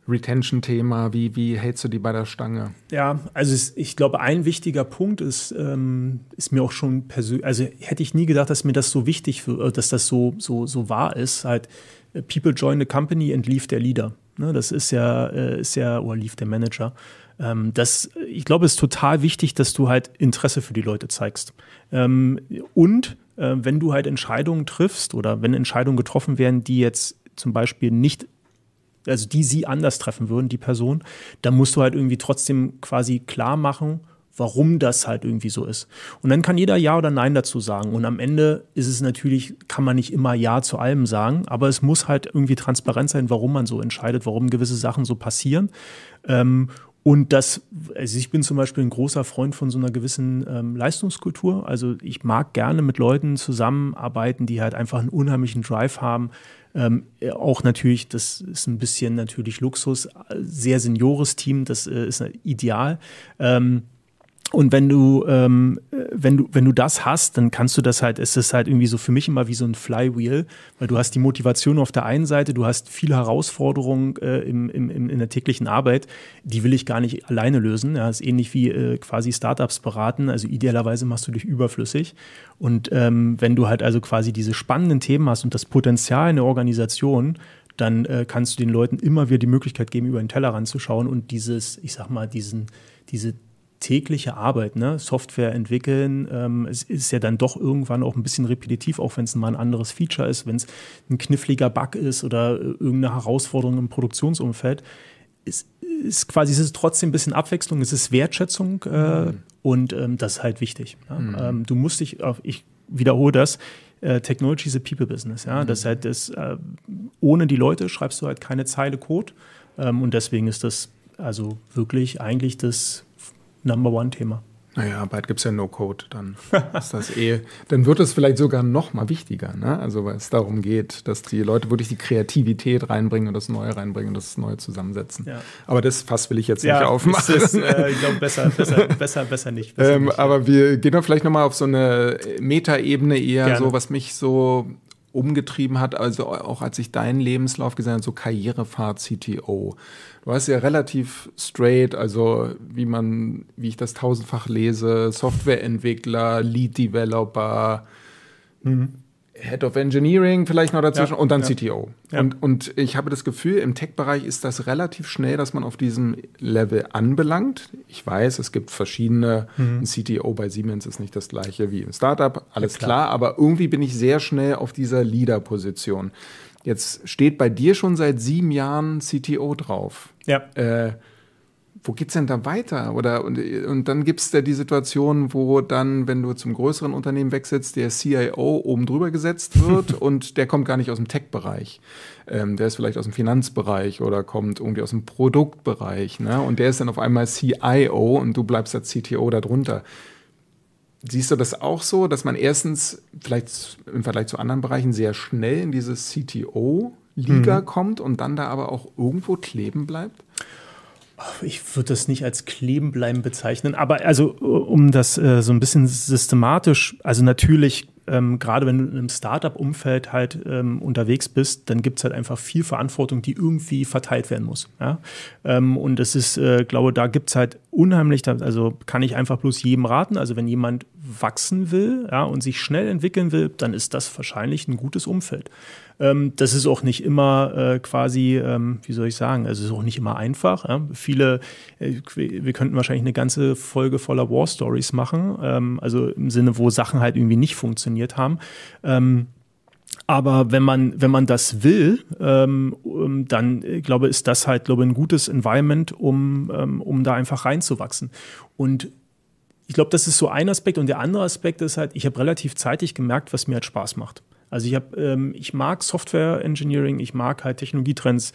Retention-Thema? Wie, wie hältst du die bei der Stange? Ja, also es, ich glaube, ein wichtiger Punkt ist, ähm, ist mir auch schon persönlich, also hätte ich nie gedacht, dass mir das so wichtig, für, äh, dass das so, so, so wahr ist. Halt, äh, People join the company and leave der Leader. Ne, das ist ja, äh, ist ja, oder lief der Manager. Ähm, das, ich glaube, es ist total wichtig, dass du halt Interesse für die Leute zeigst. Ähm, und äh, wenn du halt Entscheidungen triffst oder wenn Entscheidungen getroffen werden, die jetzt zum Beispiel nicht also die sie anders treffen würden, die Person, dann musst du halt irgendwie trotzdem quasi klar machen, warum das halt irgendwie so ist. Und dann kann jeder Ja oder Nein dazu sagen. Und am Ende ist es natürlich, kann man nicht immer Ja zu allem sagen, aber es muss halt irgendwie transparent sein, warum man so entscheidet, warum gewisse Sachen so passieren. Ähm, und das, also ich bin zum Beispiel ein großer Freund von so einer gewissen ähm, Leistungskultur. Also ich mag gerne mit Leuten zusammenarbeiten, die halt einfach einen unheimlichen Drive haben, ähm, auch natürlich, das ist ein bisschen natürlich Luxus, sehr seniores Team, das äh, ist ideal. Ähm, und wenn du, ähm, wenn du, wenn du das hast, dann kannst du das halt, es ist halt irgendwie so für mich immer wie so ein Flywheel, weil du hast die Motivation auf der einen Seite, du hast viele Herausforderungen äh, im, im, in der täglichen Arbeit, die will ich gar nicht alleine lösen. Ja, ist ähnlich wie äh, quasi Startups beraten. Also idealerweise machst du dich überflüssig. Und ähm, wenn du halt also quasi diese spannenden Themen hast und das Potenzial in der Organisation, dann äh, kannst du den Leuten immer wieder die Möglichkeit geben, über den Teller ranzuschauen und dieses, ich sag mal, diesen, diese tägliche Arbeit, ne? Software entwickeln. Ähm, es ist ja dann doch irgendwann auch ein bisschen repetitiv, auch wenn es mal ein anderes Feature ist, wenn es ein kniffliger Bug ist oder äh, irgendeine Herausforderung im Produktionsumfeld. Es, ist quasi, es ist trotzdem ein bisschen Abwechslung, es ist Wertschätzung äh, mhm. und ähm, das ist halt wichtig. Ja? Mhm. Ähm, du musst dich ich wiederhole das, äh, Technology is a people business. Ja? Mhm. Das halt das, äh, ohne die Leute schreibst du halt keine Zeile Code ähm, und deswegen ist das also wirklich eigentlich das Number One Thema. Naja, bald gibt es ja No-Code, dann ist das eh, dann wird es vielleicht sogar noch mal wichtiger, ne? Also weil es darum geht, dass die Leute wirklich die Kreativität reinbringen und das Neue reinbringen und das Neue zusammensetzen. Ja. Aber das Fass will ich jetzt ja, nicht aufmachen. Ist, äh, ich glaube, besser, besser, besser, besser nicht. Besser ähm, nicht aber wir gehen doch vielleicht noch mal auf so eine Metaebene eher, Gerne. so was mich so umgetrieben hat, also auch als ich deinen Lebenslauf gesehen habe, so Karrierefahrt CTO. Du hast ja relativ straight, also wie man, wie ich das tausendfach lese, Softwareentwickler, Lead Developer, mhm. Head of Engineering vielleicht noch dazwischen ja, und dann ja. CTO. Ja. Und, und ich habe das Gefühl, im Tech-Bereich ist das relativ schnell, dass man auf diesem Level anbelangt. Ich weiß, es gibt verschiedene. Mhm. Ein CTO bei Siemens ist nicht das gleiche wie im Startup, alles klar. klar. Aber irgendwie bin ich sehr schnell auf dieser Leader-Position. Jetzt steht bei dir schon seit sieben Jahren CTO drauf. Ja. Äh, wo geht's denn da weiter? Oder und, und dann gibt's da die Situation, wo dann, wenn du zum größeren Unternehmen wechselst, der CIO oben drüber gesetzt wird und der kommt gar nicht aus dem Tech-Bereich. Ähm, der ist vielleicht aus dem Finanzbereich oder kommt irgendwie aus dem Produktbereich. Ne? Und der ist dann auf einmal CIO und du bleibst als CTO darunter. Siehst du das auch so, dass man erstens vielleicht im Vergleich zu anderen Bereichen sehr schnell in dieses CTO-Liga mhm. kommt und dann da aber auch irgendwo kleben bleibt? Ich würde das nicht als kleben bleiben bezeichnen, aber also um das äh, so ein bisschen systematisch, also natürlich, ähm, gerade wenn du in einem Startup-Umfeld halt ähm, unterwegs bist, dann gibt es halt einfach viel Verantwortung, die irgendwie verteilt werden muss. Ja? Ähm, und es ist, äh, glaube, da gibt es halt unheimlich, also kann ich einfach bloß jedem raten, also wenn jemand wachsen will ja, und sich schnell entwickeln will, dann ist das wahrscheinlich ein gutes Umfeld. Ähm, das ist auch nicht immer äh, quasi, ähm, wie soll ich sagen, also es ist auch nicht immer einfach. Ja? Viele, äh, wir könnten wahrscheinlich eine ganze Folge voller War Stories machen, ähm, also im Sinne, wo Sachen halt irgendwie nicht funktioniert haben. Ähm, aber wenn man, wenn man das will, ähm, dann äh, glaube ist das halt, glaube ein gutes Environment, um, ähm, um da einfach reinzuwachsen. Und ich glaube, das ist so ein Aspekt. Und der andere Aspekt ist halt, ich habe relativ zeitig gemerkt, was mir halt Spaß macht. Also ich habe, ähm, ich mag Software Engineering, ich mag halt Technologietrends.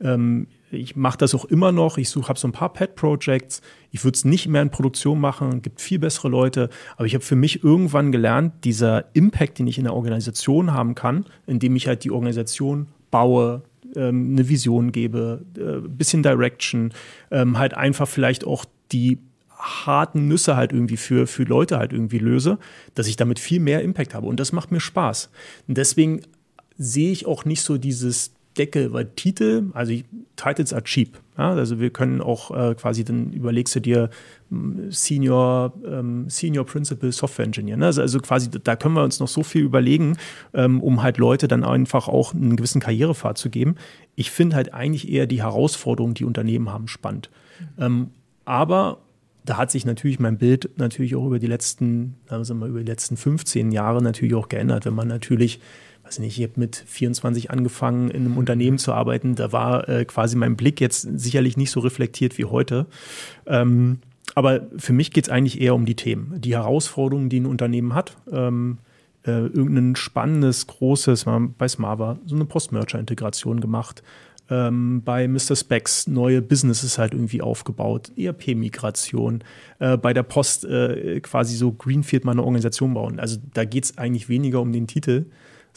Ähm, ich mache das auch immer noch. Ich suche, habe so ein paar Pet Projects. Ich würde es nicht mehr in Produktion machen. Gibt viel bessere Leute. Aber ich habe für mich irgendwann gelernt, dieser Impact, den ich in der Organisation haben kann, indem ich halt die Organisation baue, ähm, eine Vision gebe, äh, bisschen Direction, ähm, halt einfach vielleicht auch die harten Nüsse halt irgendwie für, für Leute halt irgendwie löse, dass ich damit viel mehr Impact habe. Und das macht mir Spaß. Und deswegen sehe ich auch nicht so dieses Deckel, weil Titel, also Titles are cheap. Ja? Also wir können auch äh, quasi, dann überlegst du dir hm, Senior, ähm, Senior Principal Software Engineer. Ne? Also, also, quasi, da können wir uns noch so viel überlegen, ähm, um halt Leute dann einfach auch einen gewissen Karrierepfad zu geben. Ich finde halt eigentlich eher die Herausforderungen, die Unternehmen haben, spannend. Mhm. Ähm, aber da hat sich natürlich mein Bild natürlich auch über die letzten, sagen wir mal, über die letzten 15 Jahre natürlich auch geändert. Wenn man natürlich, weiß nicht, ich habe mit 24 angefangen, in einem Unternehmen zu arbeiten, da war äh, quasi mein Blick jetzt sicherlich nicht so reflektiert wie heute. Ähm, aber für mich geht es eigentlich eher um die Themen, die Herausforderungen, die ein Unternehmen hat. Ähm, äh, irgendein spannendes, großes, wir bei Smava so eine Post-Merger-Integration gemacht ähm, bei Mr. Specs neue Businesses halt irgendwie aufgebaut, ERP-Migration, äh, bei der Post äh, quasi so Greenfield mal eine Organisation bauen. Also da geht es eigentlich weniger um den Titel,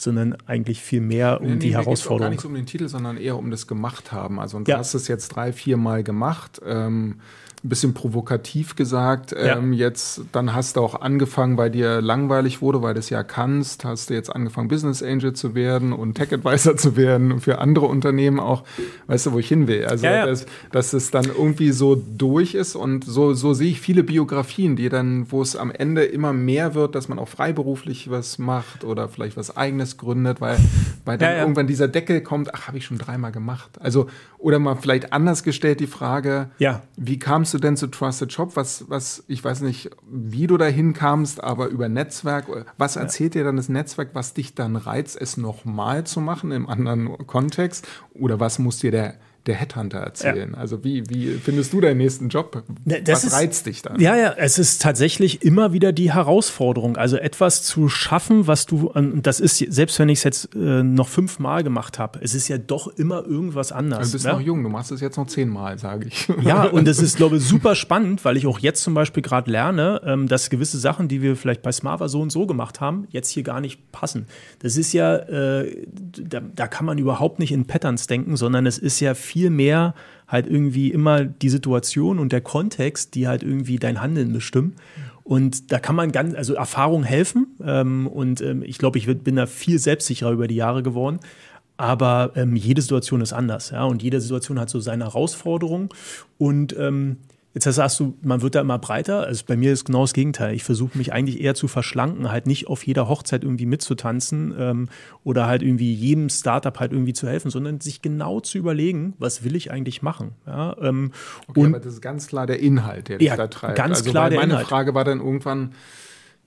sondern eigentlich viel mehr um nee, die nee, Herausforderung. Gar nicht so um den Titel, sondern eher um das gemacht haben. Also und ja. du hast es jetzt drei, vier Mal gemacht. Ähm, ein bisschen provokativ gesagt. Ja. Ähm, jetzt, dann hast du auch angefangen, weil dir langweilig wurde, weil du es ja kannst, hast du jetzt angefangen, Business Angel zu werden und Tech Advisor zu werden für andere Unternehmen auch. Weißt du, wo ich hin will? Also, ja, ja. Dass, dass es dann irgendwie so durch ist und so, so sehe ich viele Biografien, die dann, wo es am Ende immer mehr wird, dass man auch freiberuflich was macht oder vielleicht was eigenes gründet, weil, weil dann irgendwann dieser Deckel kommt, ach, habe ich schon dreimal gemacht. Also, oder mal vielleicht anders gestellt die Frage, ja. wie kam es du denn zu Trusted Shop? Was, was, ich weiß nicht, wie du dahin kamst, aber über Netzwerk. Was erzählt ja. dir dann das Netzwerk, was dich dann reizt, es nochmal zu machen im anderen Kontext? Oder was muss dir der der Headhunter erzählen. Ja. Also wie, wie findest du deinen nächsten Job? Das Was ist, reizt dich dann? Ja, ja, es ist tatsächlich immer wieder die Herausforderung. Also etwas zu schaffen, was du, und das ist, selbst wenn ich es jetzt äh, noch fünfmal gemacht habe, es ist ja doch immer irgendwas anders. Du bist ja? noch jung, du machst es jetzt noch zehnmal, sage ich. Ja, und es ist, glaube ich, super spannend, weil ich auch jetzt zum Beispiel gerade lerne, ähm, dass gewisse Sachen, die wir vielleicht bei Smava so und so gemacht haben, jetzt hier gar nicht passen. Das ist ja, äh, da, da kann man überhaupt nicht in Patterns denken, sondern es ist ja viel mehr halt irgendwie immer die Situation und der Kontext, die halt irgendwie dein Handeln bestimmen. Und da kann man ganz, also Erfahrung helfen. Ähm, und ähm, ich glaube, ich bin da viel selbstsicherer über die Jahre geworden. Aber ähm, jede Situation ist anders, ja. Und jede Situation hat so seine Herausforderungen. Und ähm, Jetzt sagst du, man wird da immer breiter. Also bei mir ist genau das Gegenteil. Ich versuche mich eigentlich eher zu verschlanken, halt nicht auf jeder Hochzeit irgendwie mitzutanzen ähm, oder halt irgendwie jedem Startup halt irgendwie zu helfen, sondern sich genau zu überlegen, was will ich eigentlich machen. Ja, ähm, okay, und, aber das ist ganz klar der Inhalt, der dich ja, da treibt. Ganz also, klar der meine Inhalt. Frage war dann irgendwann,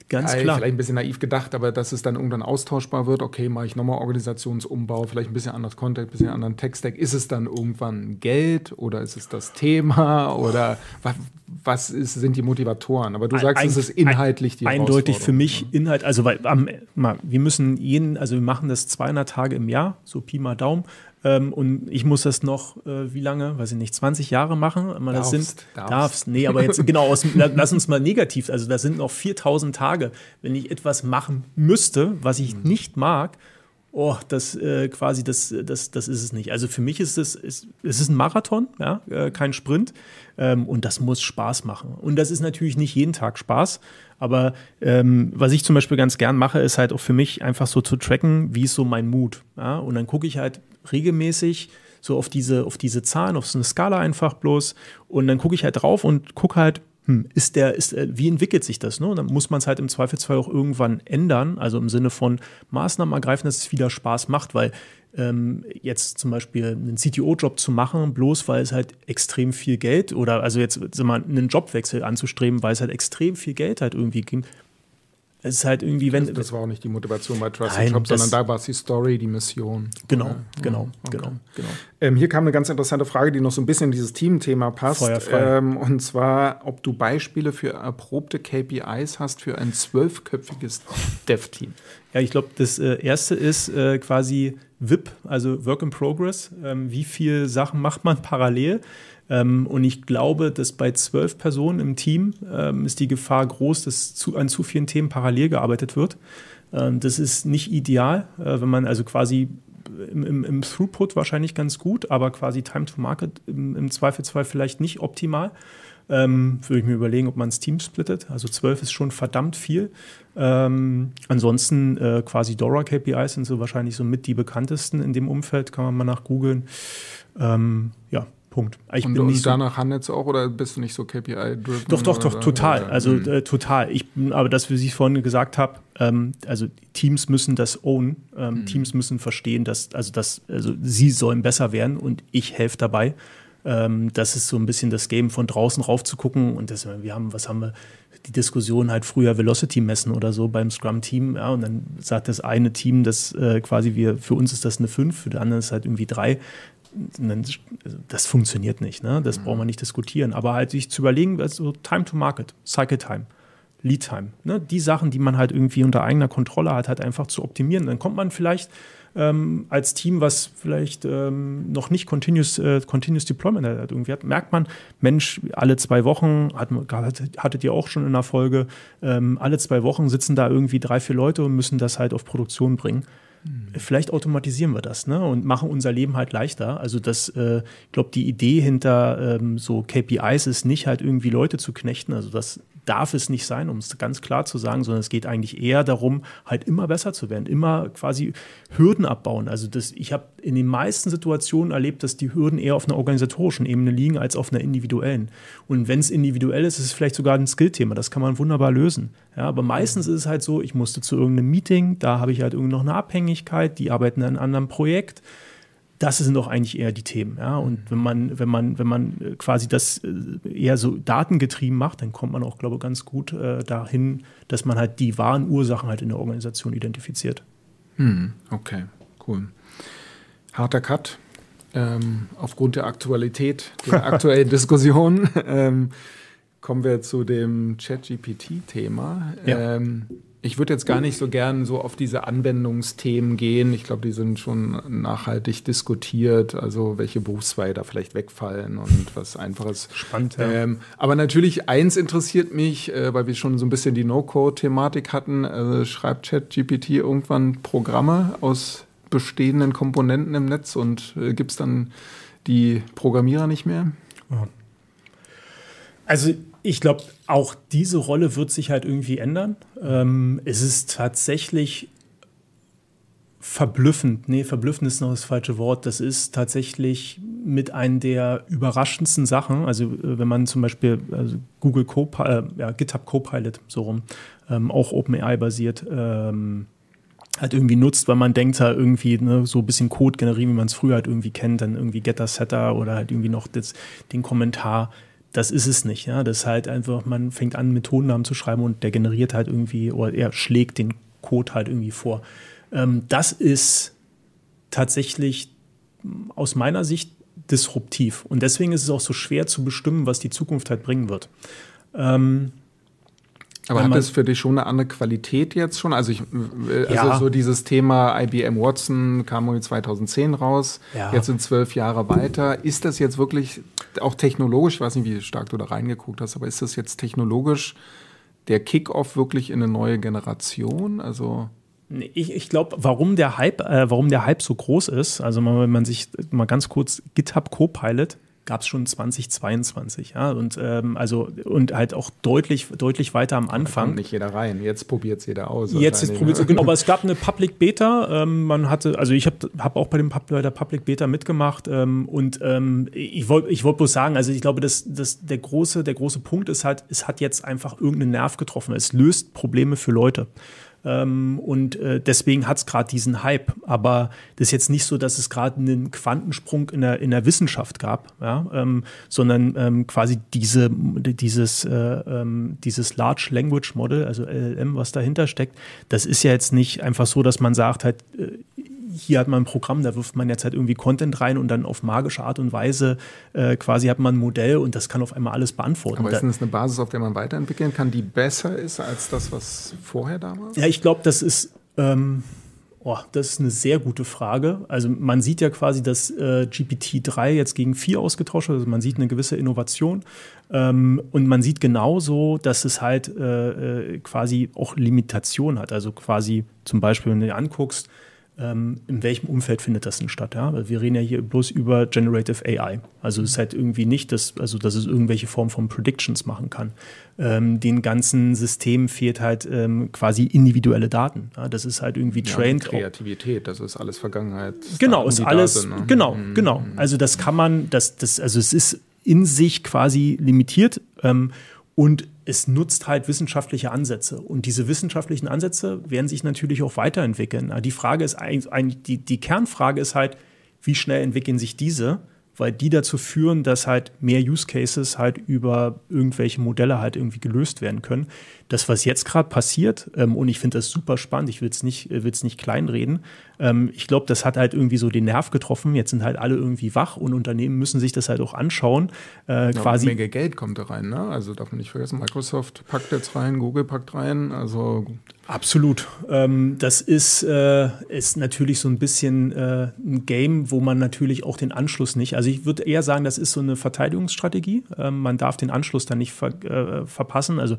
Ganz ja, klar. Vielleicht ein bisschen naiv gedacht, aber dass es dann irgendwann austauschbar wird. Okay, mache ich nochmal Organisationsumbau, vielleicht ein bisschen anderes Content, ein bisschen anderen Tech-Stack. Ist es dann irgendwann Geld oder ist es das Thema oder was, was ist, sind die Motivatoren? Aber du sagst, ein, es ist inhaltlich die Eindeutig für mich Inhalt. Also, weil, am, wir müssen jeden, also wir machen das 200 Tage im Jahr, so Pi mal Daumen. Ähm, und ich muss das noch, äh, wie lange, weiß ich nicht, 20 Jahre machen. Das darfst, sind, darfst. darfst. Nee, aber jetzt genau, aus, lass uns mal negativ. Also das sind noch 4000 Tage. Wenn ich etwas machen müsste, was ich mhm. nicht mag, oh, das äh, quasi, das, das, das ist es nicht. Also für mich ist es, ist, es ist ein Marathon, ja, äh, kein Sprint. Ähm, und das muss Spaß machen. Und das ist natürlich nicht jeden Tag Spaß. Aber ähm, was ich zum Beispiel ganz gern mache, ist halt auch für mich einfach so zu tracken, wie ist so mein Mut. Ja? Und dann gucke ich halt regelmäßig so auf diese, auf diese Zahlen, auf so eine Skala einfach bloß. Und dann gucke ich halt drauf und gucke halt, hm, ist der, ist, äh, wie entwickelt sich das? Ne? Und dann muss man es halt im Zweifelsfall auch irgendwann ändern, also im Sinne von Maßnahmen ergreifen, dass es wieder Spaß macht, weil ähm, jetzt zum Beispiel einen CTO-Job zu machen, bloß weil es halt extrem viel Geld oder also jetzt mal, einen Jobwechsel anzustreben, weil es halt extrem viel Geld halt irgendwie ging, es ist halt irgendwie, wenn. Das, das war auch nicht die Motivation bei Trusted Nein, Shop, sondern da war es die Story, die Mission. Genau, okay. genau, okay. genau, genau. Ähm, hier kam eine ganz interessante Frage, die noch so ein bisschen in dieses Team-Thema passt. Ähm, und zwar, ob du Beispiele für erprobte KPIs hast für ein zwölfköpfiges Dev-Team. Ja, ich glaube, das äh, erste ist äh, quasi VIP, also Work in Progress. Ähm, wie viele Sachen macht man parallel? Ähm, und ich glaube, dass bei zwölf Personen im Team ähm, ist die Gefahr groß, dass zu, an zu vielen Themen parallel gearbeitet wird. Ähm, das ist nicht ideal, äh, wenn man also quasi im, im, im, Throughput wahrscheinlich ganz gut, aber quasi Time to Market im, im Zweifelsfall vielleicht nicht optimal. Ähm, würde ich mir überlegen, ob man das Team splittet. Also zwölf ist schon verdammt viel. Ähm, ansonsten äh, quasi Dora KPIs sind so wahrscheinlich so mit die bekanntesten in dem Umfeld, kann man mal nach googeln. Ähm, ja, Punkt. Ich und, und danach so, handelst du auch oder bist du nicht so KPI-driven? Doch, doch, doch, total. Oder? Also mhm. äh, total. Ich bin aber das, wie ich vorhin gesagt habe, ähm, also Teams müssen das own. Ähm, mhm. Teams müssen verstehen, dass, also, dass, also sie sollen besser werden und ich helfe dabei. Ähm, das ist so ein bisschen das Game von draußen rauf zu gucken. Und das, wir haben, was haben wir? Die Diskussion halt früher Velocity messen oder so beim Scrum-Team. Ja, und dann sagt das eine Team, dass äh, quasi wir, für uns ist das eine 5, für die anderen ist halt irgendwie 3 das funktioniert nicht. Ne? Das mhm. braucht man nicht diskutieren. Aber halt sich zu überlegen, also Time to Market, Cycle Time, Lead Time, ne? die Sachen, die man halt irgendwie unter eigener Kontrolle hat, halt einfach zu optimieren. Dann kommt man vielleicht ähm, als Team, was vielleicht ähm, noch nicht Continuous, äh, Continuous Deployment hat, irgendwie hat, merkt man, Mensch, alle zwei Wochen, hat, hattet ihr auch schon in der Folge, ähm, alle zwei Wochen sitzen da irgendwie drei, vier Leute und müssen das halt auf Produktion bringen. Vielleicht automatisieren wir das ne? und machen unser Leben halt leichter. Also das, äh, ich glaube, die Idee hinter ähm, so KPIs ist nicht halt irgendwie Leute zu knechten. Also das darf es nicht sein, um es ganz klar zu sagen, sondern es geht eigentlich eher darum, halt immer besser zu werden, immer quasi Hürden abbauen. Also das, ich habe in den meisten Situationen erlebt, dass die Hürden eher auf einer organisatorischen Ebene liegen als auf einer individuellen. Und wenn es individuell ist, ist es vielleicht sogar ein Skillthema. Das kann man wunderbar lösen. Ja, aber meistens ist es halt so, ich musste zu irgendeinem Meeting, da habe ich halt irgendwie noch eine Abhängigkeit, die arbeiten an einem anderen Projekt das sind doch eigentlich eher die Themen. Ja? Und wenn man, wenn man, wenn man äh, quasi das äh, eher so datengetrieben macht, dann kommt man auch, glaube ich, ganz gut äh, dahin, dass man halt die wahren Ursachen halt in der Organisation identifiziert. Hm, okay, cool. Harter Cut. Ähm, aufgrund der Aktualität, der aktuellen Diskussion, ähm, kommen wir zu dem ChatGPT-Thema. Ja. Ähm, ich würde jetzt gar nicht so gern so auf diese Anwendungsthemen gehen. Ich glaube, die sind schon nachhaltig diskutiert, also welche Berufszweige da vielleicht wegfallen und was einfaches. Spannend, ja. Ähm, aber natürlich eins interessiert mich, äh, weil wir schon so ein bisschen die No-Code-Thematik hatten. Also schreibt ChatGPT irgendwann Programme aus bestehenden Komponenten im Netz und äh, gibt es dann die Programmierer nicht mehr? Also ich glaube, auch diese Rolle wird sich halt irgendwie ändern. Ähm, es ist tatsächlich verblüffend, nee, verblüffend ist noch das falsche Wort. Das ist tatsächlich mit einer der überraschendsten Sachen. Also, äh, wenn man zum Beispiel also Google Copilot, äh, ja, GitHub Copilot, so rum, ähm, auch OpenAI basiert, ähm, halt irgendwie nutzt, weil man denkt da irgendwie ne, so ein bisschen Code generieren, wie man es früher halt irgendwie kennt, dann irgendwie Getter Setter oder halt irgendwie noch das, den Kommentar das ist es nicht. Ja? Das ist halt einfach, man fängt an, Methodennamen zu schreiben und der generiert halt irgendwie oder er schlägt den Code halt irgendwie vor. Ähm, das ist tatsächlich aus meiner Sicht disruptiv. Und deswegen ist es auch so schwer zu bestimmen, was die Zukunft halt bringen wird. Ähm, aber hat das für dich schon eine andere Qualität jetzt schon? Also, ich, also ja. so dieses Thema IBM Watson kam irgendwie 2010 raus, ja. jetzt sind zwölf Jahre weiter. Ist das jetzt wirklich auch technologisch, ich weiß nicht, wie stark du da reingeguckt hast, aber ist das jetzt technologisch der Kickoff wirklich in eine neue Generation? Also ich, ich glaube, warum der Hype, äh, warum der Hype so groß ist, also wenn man sich mal ganz kurz GitHub Copilot gab es schon 2022, ja, und ähm, also und halt auch deutlich, deutlich weiter am Anfang. Da kommt nicht jeder rein, jetzt probiert es jeder aus. Jetzt ist probiert ne? genau, aber es gab eine Public Beta, ähm, man hatte, also ich habe hab auch bei, dem, bei der Public Beta mitgemacht ähm, und ähm, ich wollte ich wollt bloß sagen, also ich glaube, dass, dass der, große, der große Punkt ist halt, es hat jetzt einfach irgendeinen Nerv getroffen, es löst Probleme für Leute. Ähm, und äh, deswegen hat es gerade diesen Hype. Aber das ist jetzt nicht so, dass es gerade einen Quantensprung in der, in der Wissenschaft gab, ja? ähm, sondern ähm, quasi diese, dieses, äh, ähm, dieses Large Language Model, also LLM, was dahinter steckt, das ist ja jetzt nicht einfach so, dass man sagt, halt, äh, hier hat man ein Programm, da wirft man jetzt halt irgendwie Content rein und dann auf magische Art und Weise äh, quasi hat man ein Modell und das kann auf einmal alles beantworten. Aber ist das eine Basis, auf der man weiterentwickeln kann, die besser ist als das, was vorher da war? Ja, ich glaube, das ist. Ähm, Oh, das ist eine sehr gute Frage. Also man sieht ja quasi, dass äh, GPT-3 jetzt gegen 4 ausgetauscht wird. Also man sieht eine gewisse Innovation. Ähm, und man sieht genauso, dass es halt äh, äh quasi auch Limitationen hat. Also quasi zum Beispiel, wenn du dir anguckst, in welchem Umfeld findet das denn statt? Ja? Wir reden ja hier bloß über Generative AI. Also es ist halt irgendwie nicht, dass, also, dass es irgendwelche Form von Predictions machen kann. Ähm, den ganzen Systemen fehlt halt ähm, quasi individuelle Daten. Ja? Das ist halt irgendwie ja, trained. Kreativität, das ist alles Vergangenheit. Genau, ist alles, sind, ne? genau, mhm. genau. Also das kann man, das, das, also es ist in sich quasi limitiert. Ähm, und es nutzt halt wissenschaftliche Ansätze. Und diese wissenschaftlichen Ansätze werden sich natürlich auch weiterentwickeln. Die Frage ist eigentlich, die, die Kernfrage ist halt, wie schnell entwickeln sich diese? weil die dazu führen, dass halt mehr Use Cases halt über irgendwelche Modelle halt irgendwie gelöst werden können. Das, was jetzt gerade passiert, ähm, und ich finde das super spannend, ich will es nicht, äh, nicht kleinreden, ähm, ich glaube, das hat halt irgendwie so den Nerv getroffen. Jetzt sind halt alle irgendwie wach und Unternehmen müssen sich das halt auch anschauen. Äh, ja, quasi. Eine Menge Geld kommt da rein, ne? Also darf man nicht vergessen, Microsoft packt jetzt rein, Google packt rein, also Absolut. Ähm, das ist, äh, ist natürlich so ein bisschen äh, ein Game, wo man natürlich auch den Anschluss nicht, also ich würde eher sagen, das ist so eine Verteidigungsstrategie. Ähm, man darf den Anschluss dann nicht ver äh, verpassen. Also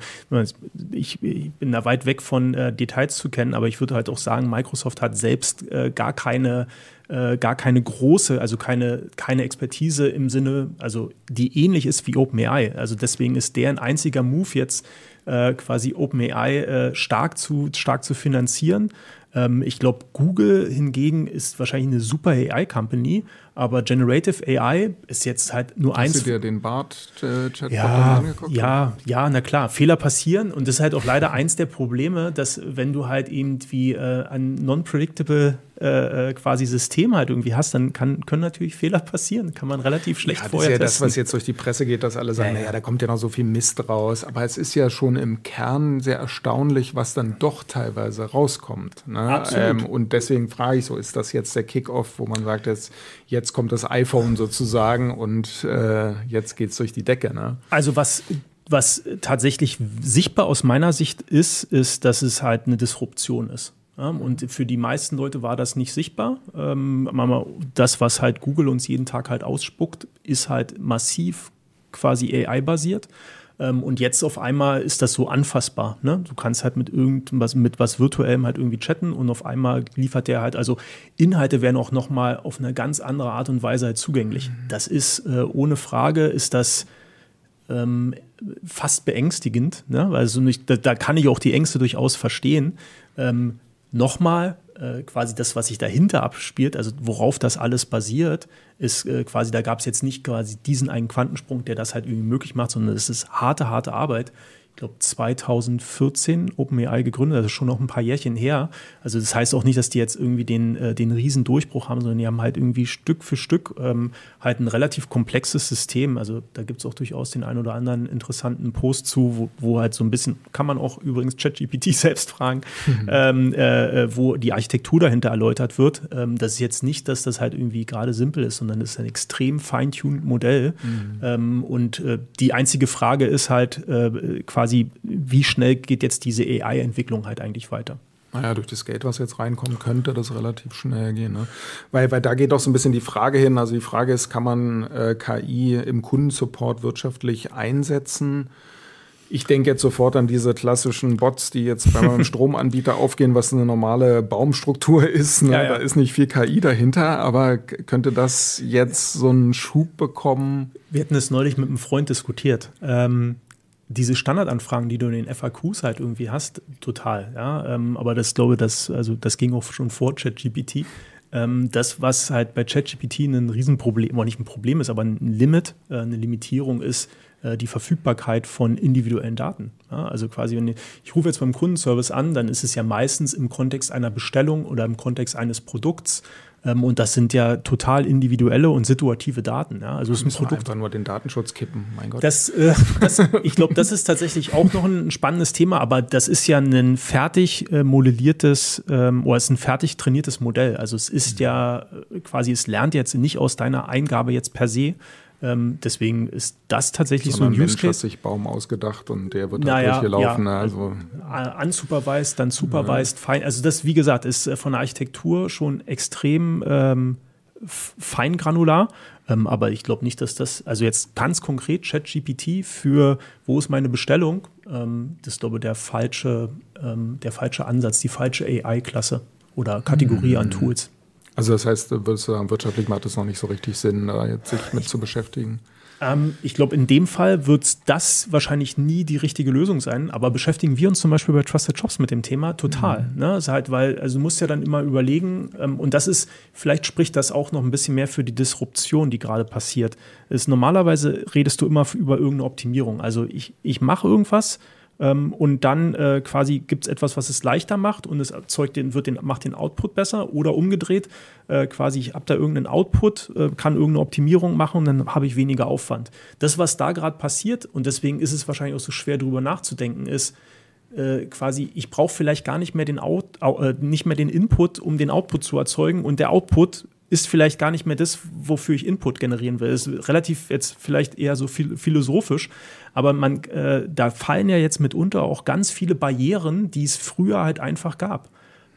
ich, ich, bin da weit weg von äh, Details zu kennen, aber ich würde halt auch sagen, Microsoft hat selbst äh, gar keine äh, gar keine große, also keine, keine Expertise im Sinne, also die ähnlich ist wie OpenAI. Also deswegen ist deren einziger Move jetzt äh, quasi OpenAI äh, stark, zu, stark zu finanzieren. Ähm, ich glaube, Google hingegen ist wahrscheinlich eine super AI-Company, aber Generative AI ist jetzt halt nur Hast eins. Hast du dir den BART-Chatbot ja, angeguckt? Ja, ja, na klar, Fehler passieren und das ist halt auch leider eins der Probleme, dass wenn du halt irgendwie äh, an non-predictable äh, äh, quasi System halt irgendwie hast, dann kann, können natürlich Fehler passieren. Kann man relativ schlecht ja, vorher Das ist ja das, was jetzt durch die Presse geht, dass alle sagen, ja, naja, da kommt ja noch so viel Mist raus. Aber es ist ja schon im Kern sehr erstaunlich, was dann doch teilweise rauskommt. Ne? Ähm, und deswegen frage ich so, ist das jetzt der Kickoff, wo man sagt, jetzt, jetzt kommt das iPhone sozusagen und äh, jetzt geht es durch die Decke? Ne? Also was was tatsächlich sichtbar aus meiner Sicht ist, ist, dass es halt eine Disruption ist. Ja, und für die meisten Leute war das nicht sichtbar. Ähm, das, was halt Google uns jeden Tag halt ausspuckt, ist halt massiv quasi AI-basiert. Ähm, und jetzt auf einmal ist das so anfassbar. Ne? Du kannst halt mit irgendwas, mit was Virtuellem halt irgendwie chatten und auf einmal liefert der halt, also Inhalte werden auch nochmal auf eine ganz andere Art und Weise halt zugänglich. Mhm. Das ist äh, ohne Frage, ist das ähm, fast beängstigend. Ne? Also nicht, da, da, kann ich auch die Ängste durchaus verstehen. Ähm, nochmal, äh, quasi das, was sich dahinter abspielt, also worauf das alles basiert, ist äh, quasi, da gab es jetzt nicht quasi diesen einen Quantensprung, der das halt irgendwie möglich macht, sondern es ist harte, harte Arbeit glaube, 2014 OpenAI gegründet, also schon noch ein paar Jährchen her. Also das heißt auch nicht, dass die jetzt irgendwie den, äh, den riesen Durchbruch haben, sondern die haben halt irgendwie Stück für Stück ähm, halt ein relativ komplexes System. Also da gibt es auch durchaus den einen oder anderen interessanten Post zu, wo, wo, halt so ein bisschen, kann man auch übrigens ChatGPT selbst fragen, mhm. ähm, äh, äh, wo die Architektur dahinter erläutert wird. Ähm, das ist jetzt nicht, dass das halt irgendwie gerade simpel ist, sondern es ist ein extrem feintuned Modell. Mhm. Ähm, und äh, die einzige Frage ist halt äh, quasi, quasi, wie schnell geht jetzt diese AI-Entwicklung halt eigentlich weiter? Naja, durch das Geld, was jetzt reinkommt, könnte das relativ schnell gehen. Ne? Weil, weil da geht auch so ein bisschen die Frage hin. Also die Frage ist, kann man äh, KI im Kundensupport wirtschaftlich einsetzen? Ich denke jetzt sofort an diese klassischen Bots, die jetzt bei meinem Stromanbieter aufgehen, was eine normale Baumstruktur ist. Ne? Ja, ja. Da ist nicht viel KI dahinter, aber könnte das jetzt so einen Schub bekommen? Wir hatten es neulich mit einem Freund diskutiert. Ähm, diese Standardanfragen, die du in den FAQs halt irgendwie hast, total. Ja? Ähm, aber das glaube das, also das ging auch schon vor ChatGPT. Ähm, das, was halt bei ChatGPT ein Riesenproblem, oder nicht ein Problem ist, aber ein Limit, äh, eine Limitierung ist, äh, die Verfügbarkeit von individuellen Daten. Ja? Also quasi, wenn ich, ich rufe jetzt beim Kundenservice an, dann ist es ja meistens im Kontext einer Bestellung oder im Kontext eines Produkts ähm, und das sind ja total individuelle und situative Daten. Ja? Also es ist ein Produkt. Einfach nur den Datenschutz kippen, mein Gott. Das, äh, das, ich glaube, das ist tatsächlich auch noch ein spannendes Thema, aber das ist ja ein fertig äh, modelliertes ähm, oder es ist ein fertig trainiertes Modell. Also es ist mhm. ja äh, quasi, es lernt jetzt nicht aus deiner Eingabe jetzt per se, ähm, deswegen ist das tatsächlich Sondern so ein Use Case. hat sich Baum ausgedacht und der wird naja, da durchgelaufen. Ja, also. Unsupervised, dann supervised, ja. fein. Also das, wie gesagt, ist äh, von der Architektur schon extrem ähm, feingranular. Ähm, aber ich glaube nicht, dass das, also jetzt ganz konkret ChatGPT für wo ist meine Bestellung, ähm, das ist, glaube ich, der falsche, ähm, der falsche Ansatz, die falsche AI-Klasse oder Kategorie mhm. an Tools. Also das heißt, würdest du sagen, wirtschaftlich macht es noch nicht so richtig Sinn, da jetzt sich mit zu beschäftigen? Ähm, ich glaube, in dem Fall wird das wahrscheinlich nie die richtige Lösung sein, aber beschäftigen wir uns zum Beispiel bei Trusted Shops mit dem Thema total. Mhm. Ne? ist halt, weil, also du musst ja dann immer überlegen, ähm, und das ist, vielleicht spricht das auch noch ein bisschen mehr für die Disruption, die gerade passiert. Ist, normalerweise redest du immer über irgendeine Optimierung. Also ich, ich mache irgendwas, ähm, und dann äh, quasi gibt es etwas, was es leichter macht und es erzeugt den, wird den, macht den Output besser oder umgedreht. Äh, quasi, ich habe da irgendeinen Output, äh, kann irgendeine Optimierung machen und dann habe ich weniger Aufwand. Das, was da gerade passiert, und deswegen ist es wahrscheinlich auch so schwer, darüber nachzudenken, ist, äh, quasi, ich brauche vielleicht gar nicht mehr den Out, äh, nicht mehr den Input, um den Output zu erzeugen. Und der Output ist vielleicht gar nicht mehr das, wofür ich Input generieren will. Ist relativ jetzt vielleicht eher so philosophisch, aber man, äh, da fallen ja jetzt mitunter auch ganz viele Barrieren, die es früher halt einfach gab.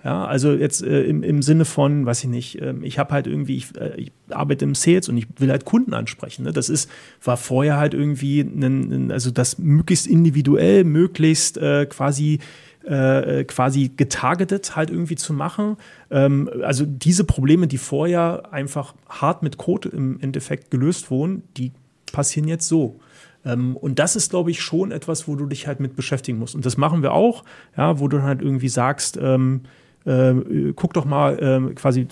Ja, also jetzt äh, im, im Sinne von, weiß ich nicht, äh, ich habe halt irgendwie, ich, äh, ich, arbeite im Sales und ich will halt Kunden ansprechen. Ne? Das ist, war vorher halt irgendwie, ein, also das möglichst individuell, möglichst äh, quasi äh, quasi getargetet halt irgendwie zu machen. Ähm, also diese Probleme, die vorher einfach hart mit Code im Endeffekt gelöst wurden, die passieren jetzt so. Ähm, und das ist, glaube ich, schon etwas, wo du dich halt mit beschäftigen musst. Und das machen wir auch, ja, wo du halt irgendwie sagst, ähm, äh, guck doch mal, äh, quasi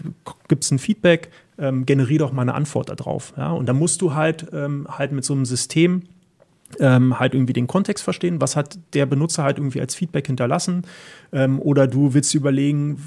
gibt es ein Feedback, ähm, generiere doch mal eine Antwort darauf. Ja? Und da musst du halt, ähm, halt mit so einem System ähm, halt irgendwie den Kontext verstehen, was hat der Benutzer halt irgendwie als Feedback hinterlassen. Ähm, oder du willst überlegen,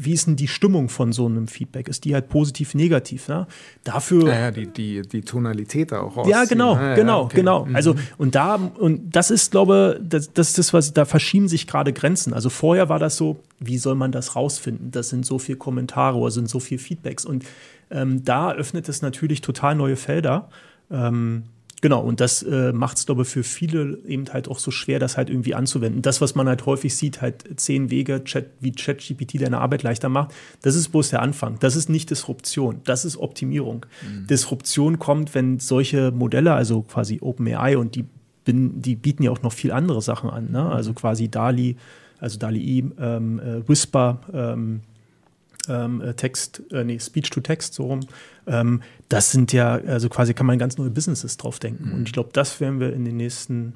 wie ist denn die Stimmung von so einem Feedback? Ist die halt positiv, negativ? Ne? Dafür. Ja, ja die, die, die Tonalität auch rausziehen. Ja, genau, ah, genau, ja, okay. genau. Mhm. Also, und da, und das ist, glaube das, das ist das, was, da verschieben sich gerade Grenzen. Also vorher war das so, wie soll man das rausfinden? Das sind so viele Kommentare oder sind so viele Feedbacks. Und ähm, da öffnet es natürlich total neue Felder. Ähm, Genau, und das äh, macht es, glaube ich, für viele eben halt auch so schwer, das halt irgendwie anzuwenden. Das, was man halt häufig sieht, halt zehn Wege, Chat, wie ChatGPT deine Arbeit leichter macht, das ist bloß der Anfang. Das ist nicht Disruption, das ist Optimierung. Mhm. Disruption kommt, wenn solche Modelle, also quasi OpenAI und die, die bieten ja auch noch viel andere Sachen an, ne? also quasi DALI, also DALI, ähm, äh, Whisper, ähm, ähm, äh, Text, äh, nee, Speech to Text, so rum. Ähm, das sind ja, also quasi kann man ganz neue Businesses drauf denken. Mhm. Und ich glaube, das werden wir in den nächsten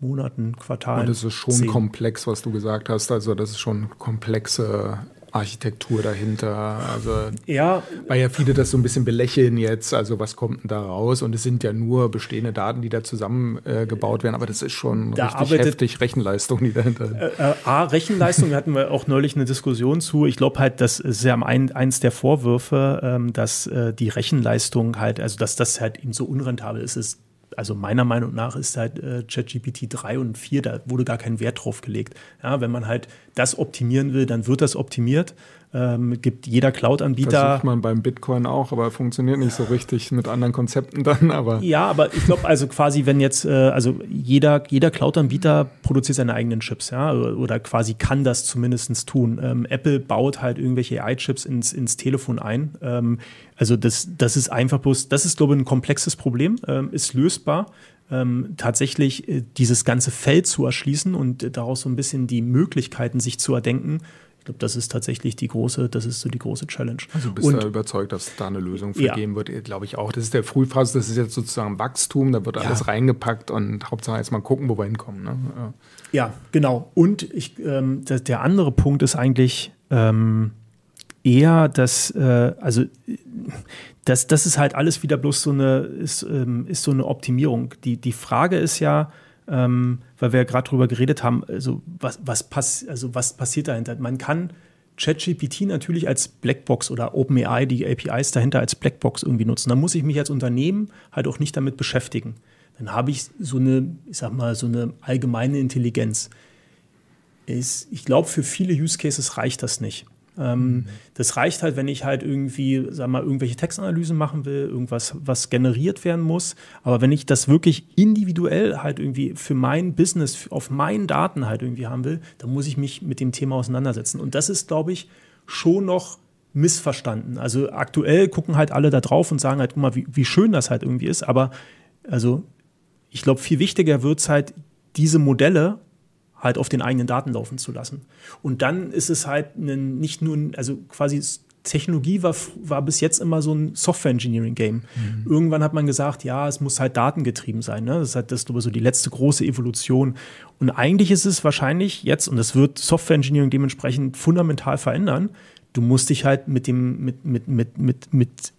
Monaten, Quartalen. Und das ist schon sehen. komplex, was du gesagt hast. Also, das ist schon komplexe Architektur dahinter. Also, ja. Weil ja viele das so ein bisschen belächeln jetzt. Also, was kommt denn da raus? Und es sind ja nur bestehende Daten, die da zusammengebaut äh, werden. Aber das ist schon da richtig heftig Rechenleistung, die dahinter. Äh, äh, A, Rechenleistung, hatten wir auch neulich eine Diskussion zu. Ich glaube halt, das ist ja ein, eins der Vorwürfe, ähm, dass äh, die Rechenleistung halt, also dass das halt eben so unrentabel ist, ist also meiner Meinung nach ist halt äh, ChatGPT 3 und 4, da wurde gar kein Wert drauf gelegt. Ja, wenn man halt das optimieren will, dann wird das optimiert ähm, gibt jeder Cloud-Anbieter. Versucht man beim Bitcoin auch, aber funktioniert nicht so richtig mit anderen Konzepten dann. Aber ja, aber ich glaube also quasi, wenn jetzt, äh, also jeder, jeder Cloud-Anbieter produziert seine eigenen Chips, ja, oder quasi kann das zumindest tun. Ähm, Apple baut halt irgendwelche AI-Chips ins, ins Telefon ein. Ähm, also das, das ist einfach bloß, das ist, glaube ich, ein komplexes Problem, ähm, ist lösbar. Ähm, tatsächlich äh, dieses ganze Feld zu erschließen und äh, daraus so ein bisschen die Möglichkeiten sich zu erdenken, glaube, das ist tatsächlich die große, das ist so die große Challenge. Also bist du überzeugt, dass da eine Lösung für ja. geben wird? Glaube ich auch. Das ist der Frühphase, das ist jetzt sozusagen Wachstum, da wird ja. alles reingepackt und Hauptsache jetzt mal gucken, wo wir hinkommen. Ne? Ja. ja. genau. Und ich, ähm, der, der, andere Punkt ist eigentlich ähm, eher, dass, äh, also das, das ist halt alles wieder bloß so eine, ist, ähm, ist so eine Optimierung. Die, die Frage ist ja, ähm, weil wir ja gerade drüber geredet haben, also was, was, pass also was passiert dahinter? Man kann ChatGPT natürlich als Blackbox oder OpenAI, die APIs dahinter als Blackbox irgendwie nutzen. Da muss ich mich als Unternehmen halt auch nicht damit beschäftigen. Dann habe ich so eine, ich sag mal, so eine allgemeine Intelligenz. ich glaube, für viele Use Cases reicht das nicht. Ähm, mhm. Das reicht halt, wenn ich halt irgendwie, sag mal, irgendwelche Textanalysen machen will, irgendwas, was generiert werden muss. Aber wenn ich das wirklich individuell halt irgendwie für mein Business, auf meinen Daten halt irgendwie haben will, dann muss ich mich mit dem Thema auseinandersetzen. Und das ist, glaube ich, schon noch missverstanden. Also aktuell gucken halt alle da drauf und sagen halt, guck mal, wie, wie schön das halt irgendwie ist. Aber also ich glaube, viel wichtiger wird es halt, diese Modelle halt auf den eigenen Daten laufen zu lassen. Und dann ist es halt ein, nicht nur, also quasi Technologie war, war bis jetzt immer so ein Software-Engineering-Game. Mhm. Irgendwann hat man gesagt, ja, es muss halt datengetrieben sein. Ne? Das ist halt das, so die letzte große Evolution. Und eigentlich ist es wahrscheinlich jetzt, und das wird Software-Engineering dementsprechend fundamental verändern, du musst dich halt mit dem, mit, mit, mit, mit, mit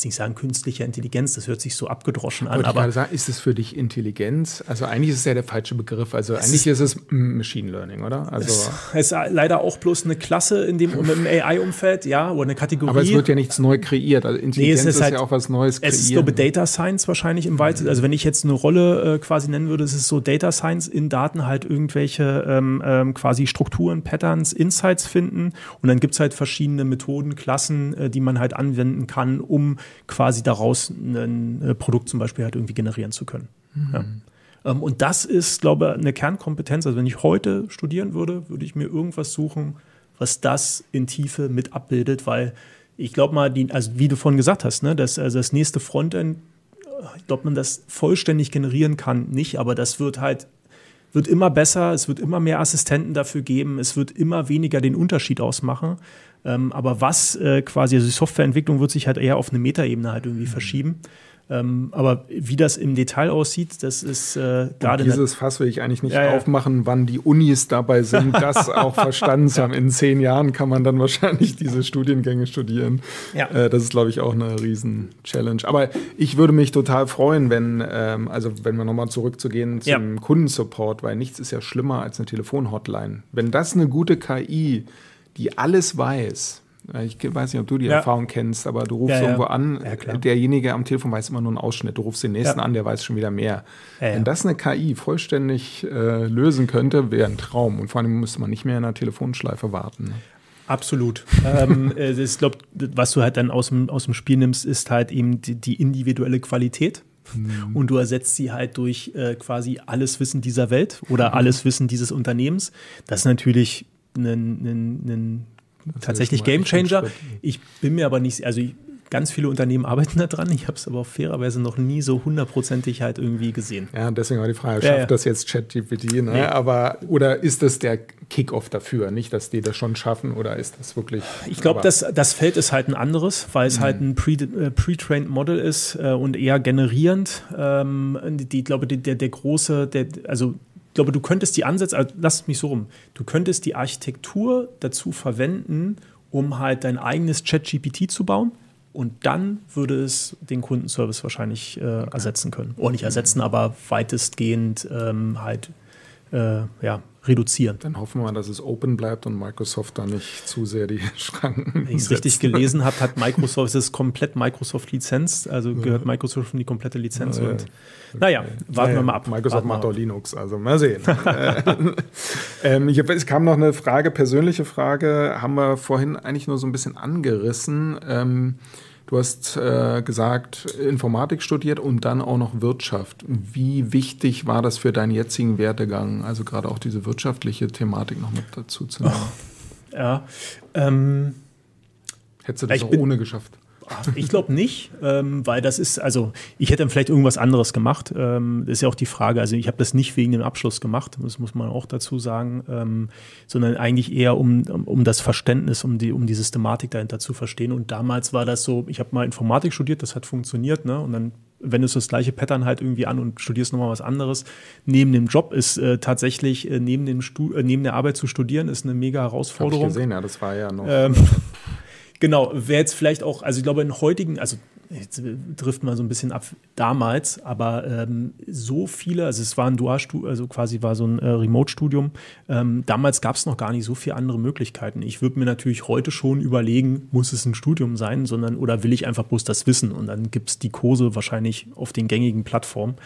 jetzt nicht sagen künstliche Intelligenz, das hört sich so abgedroschen an. aber ich sagen, ist es für dich Intelligenz? Also eigentlich ist es ja der falsche Begriff. Also eigentlich ist, ist, es Machine Learning, oder? Also es ist leider auch bloß eine Klasse in dem im AI-Umfeld, ja, oder eine Kategorie. Aber es wird ja nichts neu kreiert. Also Intelligenz nee, ist, ist halt, ja auch was Neues kreieren. Es ist, glaube Data Science wahrscheinlich im weitesten. Also wenn ich jetzt eine Rolle äh, quasi nennen würde, ist es so Data Science in Daten halt irgendwelche ähm, ähm, quasi Strukturen, Patterns, Insights finden. Und dann gibt es halt verschiedene Methoden, Klassen, äh, die man halt anwenden kann, um quasi daraus ein äh, Produkt zum Beispiel halt irgendwie generieren zu können. Mhm. Ja. Ähm, und das ist, glaube ich, eine Kernkompetenz. Also wenn ich heute studieren würde, würde ich mir irgendwas suchen, was das in Tiefe mit abbildet, weil ich glaube mal, die, also wie du vorhin gesagt hast, ne, das, also das nächste Frontend, ich glaube, man das vollständig generieren kann, nicht, aber das wird halt wird immer besser, es wird immer mehr Assistenten dafür geben, es wird immer weniger den Unterschied ausmachen. Ähm, aber was äh, quasi, also die Softwareentwicklung wird sich halt eher auf eine Metaebene halt irgendwie mhm. verschieben. Ähm, aber wie das im Detail aussieht, das ist äh, gerade. Dieses Fass will ich eigentlich nicht ja, ja. aufmachen, wann die Unis dabei sind, das auch verstanden zu haben. In zehn Jahren kann man dann wahrscheinlich diese Studiengänge studieren. Ja. Äh, das ist, glaube ich, auch eine Riesen-Challenge. Aber ich würde mich total freuen, wenn, ähm, also wenn wir nochmal zurückzugehen zum. Kundensupport, weil nichts ist ja schlimmer als eine Telefonhotline. Wenn das eine gute KI die alles weiß. Ich weiß nicht, ob du die Ja. Erfahrung kennst, aber du rufst Ja, ja. irgendwo an, derjenige am Telefon weiß immer nur einen Ausschnitt. Du rufst den nächsten an, der weiß schon wieder mehr. Wenn das eine KI vollständig äh, lösen könnte, wäre ein Traum. Und vor allem müsste man nicht mehr in einer Telefonschleife warten. ne? Absolut. ähm, äh, ich glaube, was du halt dann aus dem, aus dem Spiel nimmst, ist halt eben die, die individuelle Qualität. Mhm. Und du ersetzt sie halt durch äh, quasi alles Wissen dieser Welt oder alles Wissen dieses Unternehmens. Das ist natürlich ein, tatsächlich schon mal Game echt ein Changer. Schritt. Ich bin mir aber nicht, also ich, ganz viele Unternehmen arbeiten da dran. Ich habe es aber fairerweise noch nie so hundertprozentig halt irgendwie gesehen. Ja, deswegen war die Frage, Ja, schafft ja. das jetzt ChatGPT? Ne? Nee. Aber, oder ist das der Kickoff dafür? Nicht, dass die das schon schaffen oder ist das wirklich. Ich glaube, das, das Feld ist halt ein anderes, weil es halt ein äh, pre-trained Model ist äh, und eher generierend. Ähm, die, ich glaube, die, der, der große, der, also glaube, du könntest die Ansätze, also lass mich so rum, du könntest die Architektur dazu verwenden, um halt dein eigenes Chat-GPT zu bauen. Und dann würde es den Kundenservice wahrscheinlich äh, ersetzen können. Oder nicht ersetzen, aber weitestgehend ähm, halt äh, ja, reduzieren. Dann hoffen wir dass es open bleibt und Microsoft da nicht zu sehr die Schranken. Wenn ich es richtig gelesen habe, hat Microsoft, es ist komplett Microsoft-Lizenz, also gehört Microsoft in die komplette Lizenz. Ja, ja. Und naja, warten wir mal ab. Microsoft macht auch ab. Linux, also mal sehen. Äh, ähm, ich hab, es kam noch eine Frage, persönliche Frage, haben wir vorhin eigentlich nur so ein bisschen angerissen. Ähm, du hast äh, gesagt, Informatik studiert und dann auch noch Wirtschaft. Wie wichtig war das für deinen jetzigen Werdegang? Also gerade auch diese wirtschaftliche Thematik noch mit dazu zu nehmen. Ja, ähm, Hättest du das auch bin- ohne geschafft? Ich glaube nicht, ähm, weil das ist, also ich hätte dann vielleicht irgendwas anderes gemacht. Ähm, das ist ja auch die Frage. Also ich habe das nicht wegen dem Abschluss gemacht, das muss man auch dazu sagen, ähm, sondern eigentlich eher um, um, das Verständnis, um die, um die Systematik dahinter zu verstehen. Und damals war das so, ich habe mal Informatik studiert, das hat funktioniert, ne? Und dann wendest du das gleiche Pattern halt irgendwie an und studierst nochmal was anderes. Neben dem Job ist äh, tatsächlich, äh, neben, dem Stu äh, neben der Arbeit zu studieren, ist eine mega Habe ich Herausforderung. gesehen, ja, das war ja noch. Ähm, genau, wäre jetzt vielleicht auch, also ich glaube, in heutigen, also jetzt äh, trifft man so ein bisschen ab damals, aber ähm, so viele, also es war ein Dualstudium, also quasi war so ein äh, Remote-Studium. Ähm, damals gab es noch gar nicht so viele andere Möglichkeiten. Ich würde mir natürlich heute schon überlegen, muss es ein Studium sein, sondern oder will ich einfach bloß das Wissen? Und dann gibt es die Kurse wahrscheinlich auf den gängigen Plattformen.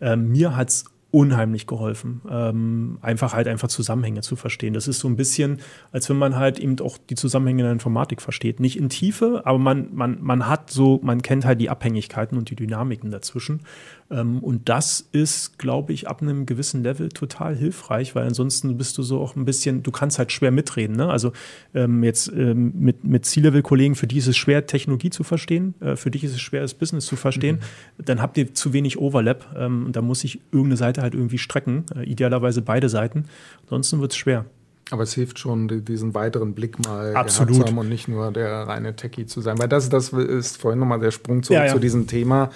Ähm, mir hat es unheimlich geholfen, ähm, einfach halt einfach Zusammenhänge zu verstehen. Das ist so ein bisschen, als wenn man halt eben auch die Zusammenhänge in der Informatik versteht. Nicht in Tiefe, aber man, man, man hat so, man kennt halt die Abhängigkeiten und die Dynamiken dazwischen. Ähm, und das ist, glaube ich, ab einem gewissen Level total hilfreich, weil ansonsten bist du so auch ein bisschen, du kannst halt schwer mitreden. Ne? Also ähm, jetzt ähm, mit, mit C-Level-Kollegen, für die ist es schwer, Technologie zu verstehen, äh, für dich ist es schwer, das Business zu verstehen. Dann habt ihr zu wenig Overlap ähm, und da muss ich irgendeine Seite halt irgendwie strecken, äh, idealerweise beide Seiten. Ansonsten wird es schwer. Aber es hilft schon, die- diesen weiteren Blick mal Absolut. zu haben und nicht nur der reine Techie zu sein. Weil das, das ist vorhin nochmal der Sprung zurück Ja, ja. zu diesem Thema.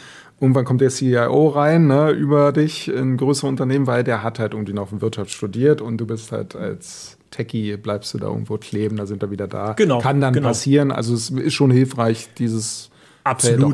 Irgendwann kommt der CIO rein, ne, über dich in größere Unternehmen, weil der hat halt irgendwie noch Wirtschaft studiert und du bist halt als Techie, bleibst du da irgendwo kleben, da sind wir wieder da. Genau, Kann dann genau. passieren. Also es ist schon hilfreich, dieses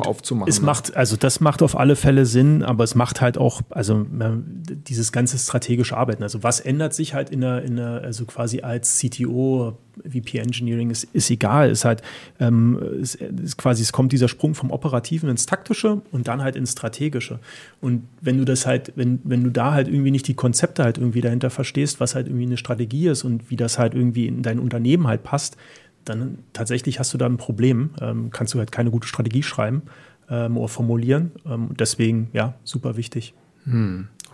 Auch aufzumachen. Es ne? macht, also das macht auf alle Fälle Sinn, aber es macht halt auch, also ähm, dieses ganze strategische Arbeiten. Also was ändert sich halt in der, in der also quasi als CTO, VP Engineering ist, ist egal, ist halt, ähm, es ist quasi, es kommt dieser Sprung vom Operativen ins Taktische und dann halt ins Strategische. Und wenn du das halt, wenn, wenn du da halt irgendwie nicht die Konzepte halt irgendwie dahinter verstehst, was halt irgendwie eine Strategie ist und wie das halt irgendwie in dein Unternehmen halt passt, dann tatsächlich hast du da ein Problem. Ähm, kannst du halt keine gute Strategie schreiben ähm, oder formulieren. Ähm, deswegen, ja, super wichtig.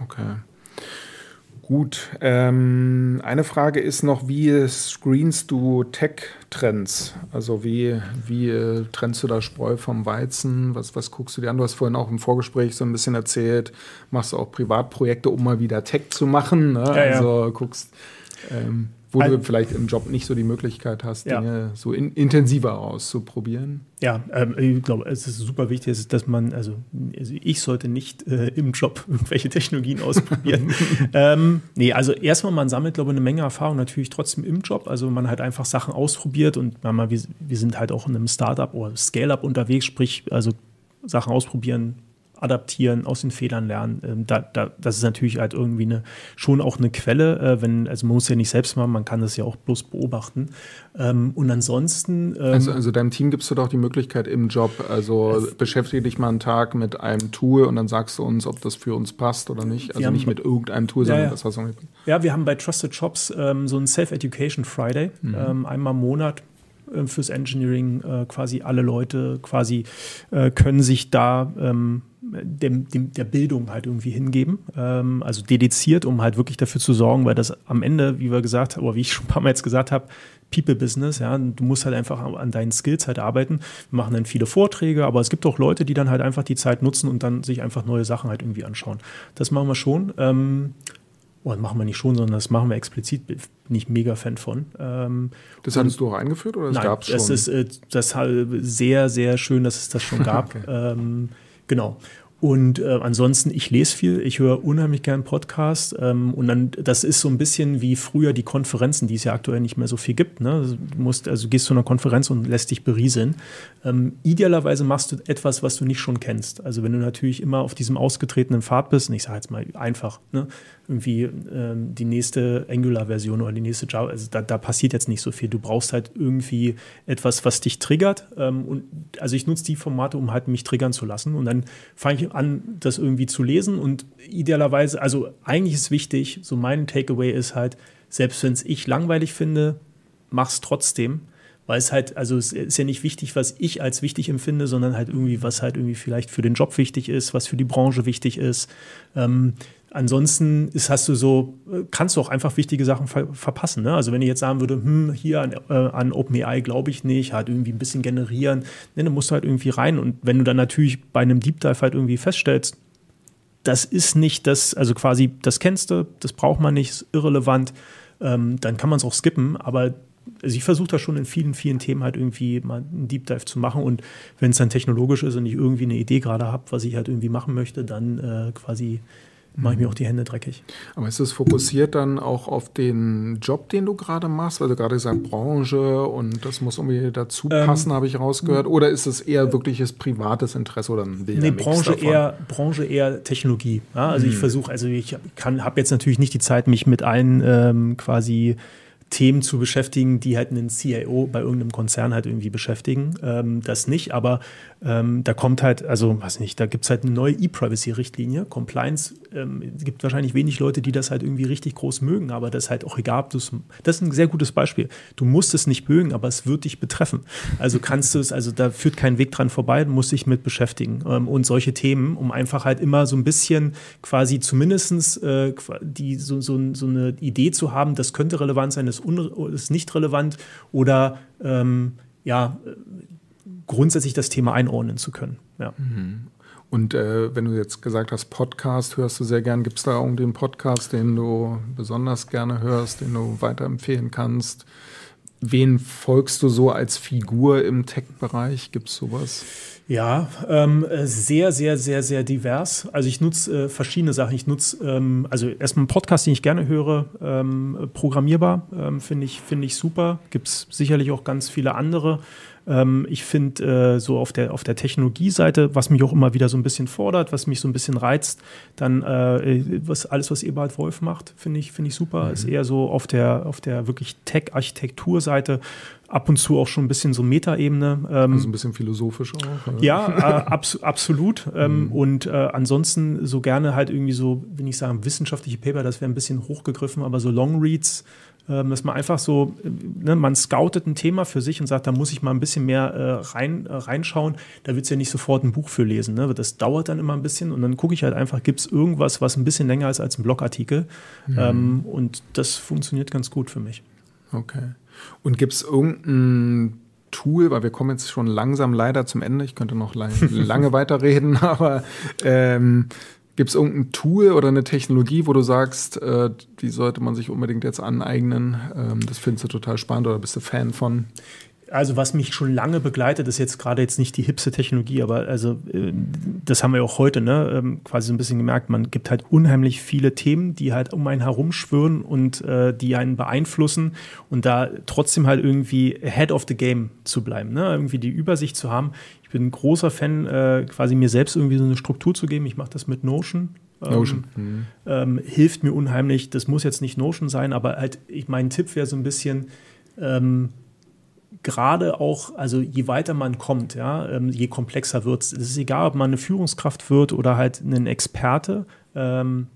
Okay. Gut. Ähm, eine Frage ist noch, wie screenst du Tech-Trends? Also wie, wie äh, trennst du da Spreu vom Weizen? Was, was guckst du dir an? Du hast vorhin auch im Vorgespräch so ein bisschen erzählt, machst du auch Privatprojekte, um mal wieder Tech zu machen. Ne? Ja, ja. also guckst, ähm, wo Al- du vielleicht im Job nicht so die Möglichkeit hast, Ja. Dinge so in, intensiver auszuprobieren. Ja, ähm, ich glaube, es ist super wichtig, dass- dass man, also, also ich sollte nicht äh, im Job irgendwelche Technologien ausprobieren. ähm, nee, also erstmal, man sammelt, glaube ich, eine Menge Erfahrung natürlich trotzdem im Job. Also man halt einfach Sachen ausprobiert und man, wir, wir sind halt auch in einem Startup oder Scale-up unterwegs, sprich, also Sachen ausprobieren, adaptieren, aus den Fehlern lernen. Ähm, da, da, das ist natürlich halt irgendwie eine, schon auch eine Quelle, äh, wenn, also man muss ja nicht selbst machen, man kann das ja auch bloß beobachten. Ähm, und ansonsten. Ähm, also, also deinem Team gibst du doch die Möglichkeit im Job, also beschäftige dich mal einen Tag mit einem Tool und dann sagst du uns, ob das für uns passt oder nicht. Also nicht mit irgendeinem Tool, sondern ja, das, was du Ja, wir haben bei Trusted Shops ähm, so einen Self-Education Friday, mhm. ähm, einmal im Monat äh, fürs Engineering äh, quasi alle Leute quasi äh, können sich da ähm, dem, dem, der Bildung halt irgendwie hingeben. Ähm, also dediziert, um halt wirklich dafür zu sorgen, weil das am Ende, wie wir gesagt haben, oder wie ich schon ein paar Mal jetzt gesagt habe, People-Business, ja, du musst halt einfach an deinen Skills halt arbeiten. Wir machen dann viele Vorträge, aber es gibt auch Leute, die dann halt einfach die Zeit nutzen und dann sich einfach neue Sachen halt irgendwie anschauen. Das machen wir schon. Ähm, oder machen wir nicht schon, sondern das machen wir explizit. Bin ich mega Fan von. Ähm, das hattest du auch eingeführt oder das gab es schon? Das ist äh, das sehr, sehr schön, dass es das schon gab. okay. ähm, genau. Und äh, ansonsten, ich lese viel, ich höre unheimlich gern Podcasts. Ähm, und dann, das ist so ein bisschen wie früher die Konferenzen, die es ja aktuell nicht mehr so viel gibt. Ne? Also, du musst, also gehst zu einer Konferenz und lässt dich berieseln. Ähm, idealerweise machst du etwas, was du nicht schon kennst. Also wenn du natürlich immer auf diesem ausgetretenen Pfad bist, und ich sage jetzt mal einfach, ne? Irgendwie ähm, die nächste Angular-Version oder die nächste Java, also da, da, passiert jetzt nicht so viel. Du brauchst halt irgendwie etwas, was dich triggert. Ähm, und also ich nutze die Formate, um halt mich triggern zu lassen. Und dann fange ich an, das irgendwie zu lesen. Und idealerweise, also eigentlich ist wichtig, so mein Takeaway ist halt, selbst wenn es ich langweilig finde, mach's trotzdem. Weil es halt, also es ist ja nicht wichtig, was ich als wichtig empfinde, sondern halt irgendwie, was halt irgendwie vielleicht für den Job wichtig ist, was für die Branche wichtig ist. Ähm, Ansonsten ist, hast du so, kannst du auch einfach wichtige Sachen ver verpassen. Ne? Also wenn ich jetzt sagen würde, hm, hier an, äh, an OpenAI glaube ich nicht, halt irgendwie ein bisschen generieren, ne, dann musst du halt irgendwie rein. Und wenn du dann natürlich bei einem Deep Dive halt irgendwie feststellst, das ist nicht das, also quasi, das kennst du, das braucht man nicht, ist irrelevant, ähm, dann kann man es auch skippen. Aber also ich versuche da schon in vielen, vielen Themen halt irgendwie mal einen Deep Dive zu machen. Und wenn es dann technologisch ist und ich irgendwie eine Idee gerade habe, was ich halt irgendwie machen möchte, dann äh, quasi mache ich mir auch die Hände dreckig. Aber ist es fokussiert dann auch auf den Job, den du gerade machst? Weil du gerade gesagt Branche und das muss irgendwie dazu ähm, passen, ähm, habe ich rausgehört. Oder ist es eher wirkliches privates Interesse oder ein Nee, Branche eher, Branche eher Technologie. Ja, also mhm. ich versuche, also ich habe jetzt natürlich nicht die Zeit, mich mit allen ähm, quasi Themen zu beschäftigen, die halt einen CIO bei irgendeinem Konzern halt irgendwie beschäftigen. Ähm, das nicht, aber ähm, da kommt halt, also weiß nicht, da gibt es halt eine neue E-Privacy-Richtlinie. Compliance, ähm, es gibt wahrscheinlich wenig Leute, die das halt irgendwie richtig groß mögen, aber das ist halt auch egal, das ist ein sehr gutes Beispiel. Du musst es nicht mögen, aber es wird dich betreffen. Also kannst du es, also da führt kein Weg dran vorbei, du musst dich mit beschäftigen. Ähm, und solche Themen, um einfach halt immer so ein bisschen quasi zumindestens äh, die, so, so, so eine Idee zu haben, das könnte relevant sein, das ist nicht relevant oder ähm, ja, grundsätzlich das Thema einordnen zu können. Ja. Mhm. Und äh, wenn du jetzt gesagt hast, Podcast hörst du sehr gern, gibt es da irgendeinen Podcast, den du besonders gerne hörst, den du weiterempfehlen kannst? Wen folgst du so als Figur im Tech-Bereich? Gibt es sowas? Ja, ähm, sehr, sehr, sehr, sehr divers. Also ich nutze äh, verschiedene Sachen. Ich nutze ähm, also erstmal einen Podcast, den ich gerne höre, ähm, programmierbar, ähm, finde ich, find ich super. Gibt es sicherlich auch ganz viele andere. Ähm, ich finde äh, so auf der, auf der Technologieseite, was mich auch immer wieder so ein bisschen fordert, was mich so ein bisschen reizt, dann äh, was, alles, was Eberhard Wolf macht, finde ich, find ich super. Mhm. Ist eher so auf der, auf der wirklich Tech-Architekturseite ab und zu auch schon ein bisschen so Metaebene. Ähm, also ein bisschen philosophisch auch. Oder? Ja, äh, abs absolut. Ähm, mhm. Und äh, ansonsten so gerne halt irgendwie so, wenn ich sagen, wissenschaftliche Paper, das wäre ein bisschen hochgegriffen, aber so Longreads, ähm, dass man einfach so, ne, man scoutet ein Thema für sich und sagt, da muss ich mal ein bisschen mehr äh, rein, äh, reinschauen. Da wird es ja nicht sofort ein Buch für lesen. Ne? Das dauert dann immer ein bisschen und dann gucke ich halt einfach, gibt es irgendwas, was ein bisschen länger ist als ein Blogartikel. Mhm. Ähm, und das funktioniert ganz gut für mich. Okay. Und gibt es irgendein Tool, weil wir kommen jetzt schon langsam leider zum Ende, ich könnte noch lange, lange weiterreden, aber ähm, Gibt es irgendein Tool oder eine Technologie, wo du sagst, äh, die sollte man sich unbedingt jetzt aneignen? Ähm, das findest du total spannend oder bist du Fan von? Also was mich schon lange begleitet, ist jetzt gerade jetzt nicht die hipste Technologie, aber also äh, das haben wir auch heute, ne, ähm, quasi so ein bisschen gemerkt. Man gibt halt unheimlich viele Themen, die halt um einen herumschwirren und äh, die einen beeinflussen und da trotzdem halt irgendwie ahead of the game zu bleiben, ne, irgendwie die Übersicht zu haben. Ich bin ein großer Fan, äh, quasi mir selbst irgendwie so eine Struktur zu geben. Ich mache das mit Notion. Ähm, Notion. Mhm. Ähm, hilft mir unheimlich. Das muss jetzt nicht Notion sein, aber halt, ich, mein Tipp wäre so ein bisschen, ähm, gerade auch, also je weiter man kommt, ja, ähm, je komplexer wird es. Es ist egal, ob man eine Führungskraft wird oder halt ein Experte. Ähm,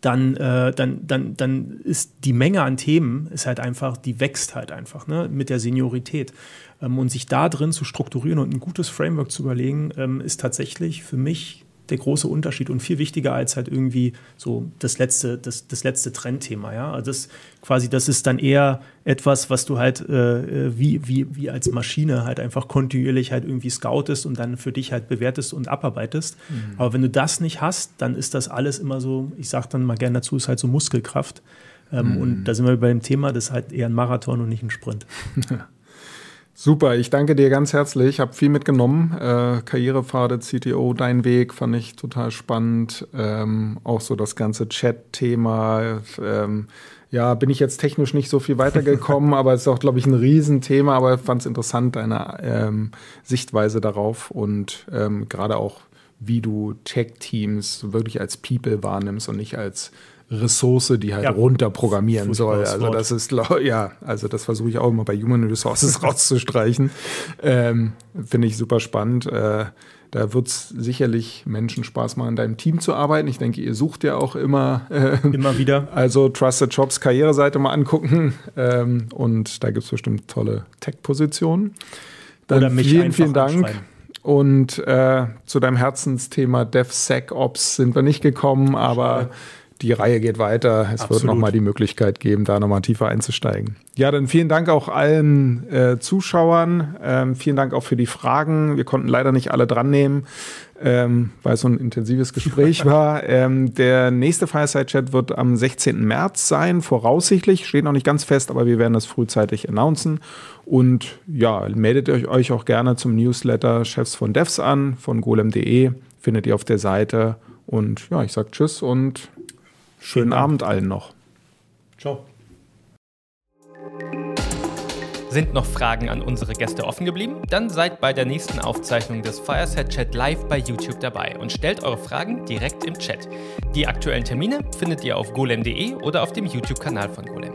dann, äh, dann, dann, dann ist die Menge an Themen ist halt einfach, die wächst halt einfach ne, mit der Seniorität. Ähm, und sich da drin zu strukturieren und ein gutes Framework zu überlegen, ähm, ist tatsächlich für mich der große Unterschied und viel wichtiger als halt irgendwie so das letzte, das, das letzte Trendthema. Ja? Also das quasi, das ist dann eher etwas, was du halt äh, wie, wie, wie als Maschine halt einfach kontinuierlich halt irgendwie scoutest und dann für dich halt bewertest und abarbeitest. Mhm. Aber wenn du das nicht hast, dann ist das alles immer so, ich sage dann mal gerne dazu, ist halt so Muskelkraft. Ähm, mhm. Und da sind wir bei dem Thema, das ist halt eher ein Marathon und nicht ein Sprint. Super, ich danke dir ganz herzlich. Ich habe viel mitgenommen. Äh, Karrierepfade, CTO, dein Weg fand ich total spannend. Ähm, auch so das ganze Chat-Thema. Ähm, ja, bin ich jetzt technisch nicht so viel weitergekommen, aber es ist auch, glaube ich, ein Riesenthema. Aber ich fand es interessant, deine ähm, Sichtweise darauf und ähm, gerade auch, wie du Tech-Teams wirklich als People wahrnimmst und nicht als Ressource, die halt ja. runterprogrammieren soll. Also das ist, ja, also das versuche ich auch immer bei Human Resources rauszustreichen. Ähm, Finde ich super spannend. Äh, da wird es sicherlich Menschen Spaß machen, in deinem Team zu arbeiten. Ich denke, ihr sucht ja auch immer. Äh, immer wieder. Also Trusted Jobs Karriereseite mal angucken. Ähm, und da gibt es bestimmt tolle Tech-Positionen. Oder mich vielen, vielen Dank. Und äh, zu deinem Herzensthema DevSecOps sind wir nicht gekommen, aber die Reihe geht weiter. Es Absolut. wird nochmal die Möglichkeit geben, da nochmal tiefer einzusteigen. Ja, dann vielen Dank auch allen äh, Zuschauern. Ähm, vielen Dank auch für die Fragen. Wir konnten leider nicht alle dran nehmen, ähm, weil es so ein intensives Gespräch war. Ähm, der nächste Fireside-Chat wird am 16. März sein, voraussichtlich. Steht noch nicht ganz fest, aber wir werden das frühzeitig announcen. Und ja, meldet euch auch gerne zum Newsletter Chefs von Devs an, von golem.de. Findet ihr auf der Seite. Und ja, ich sage Tschüss und Schönen Abend allen noch. Ciao. Sind noch Fragen an unsere Gäste offen geblieben? Dann seid bei der nächsten Aufzeichnung des Fireset Chat live bei YouTube dabei und stellt eure Fragen direkt im Chat. Die aktuellen Termine findet ihr auf golem.de oder auf dem YouTube-Kanal von Golem.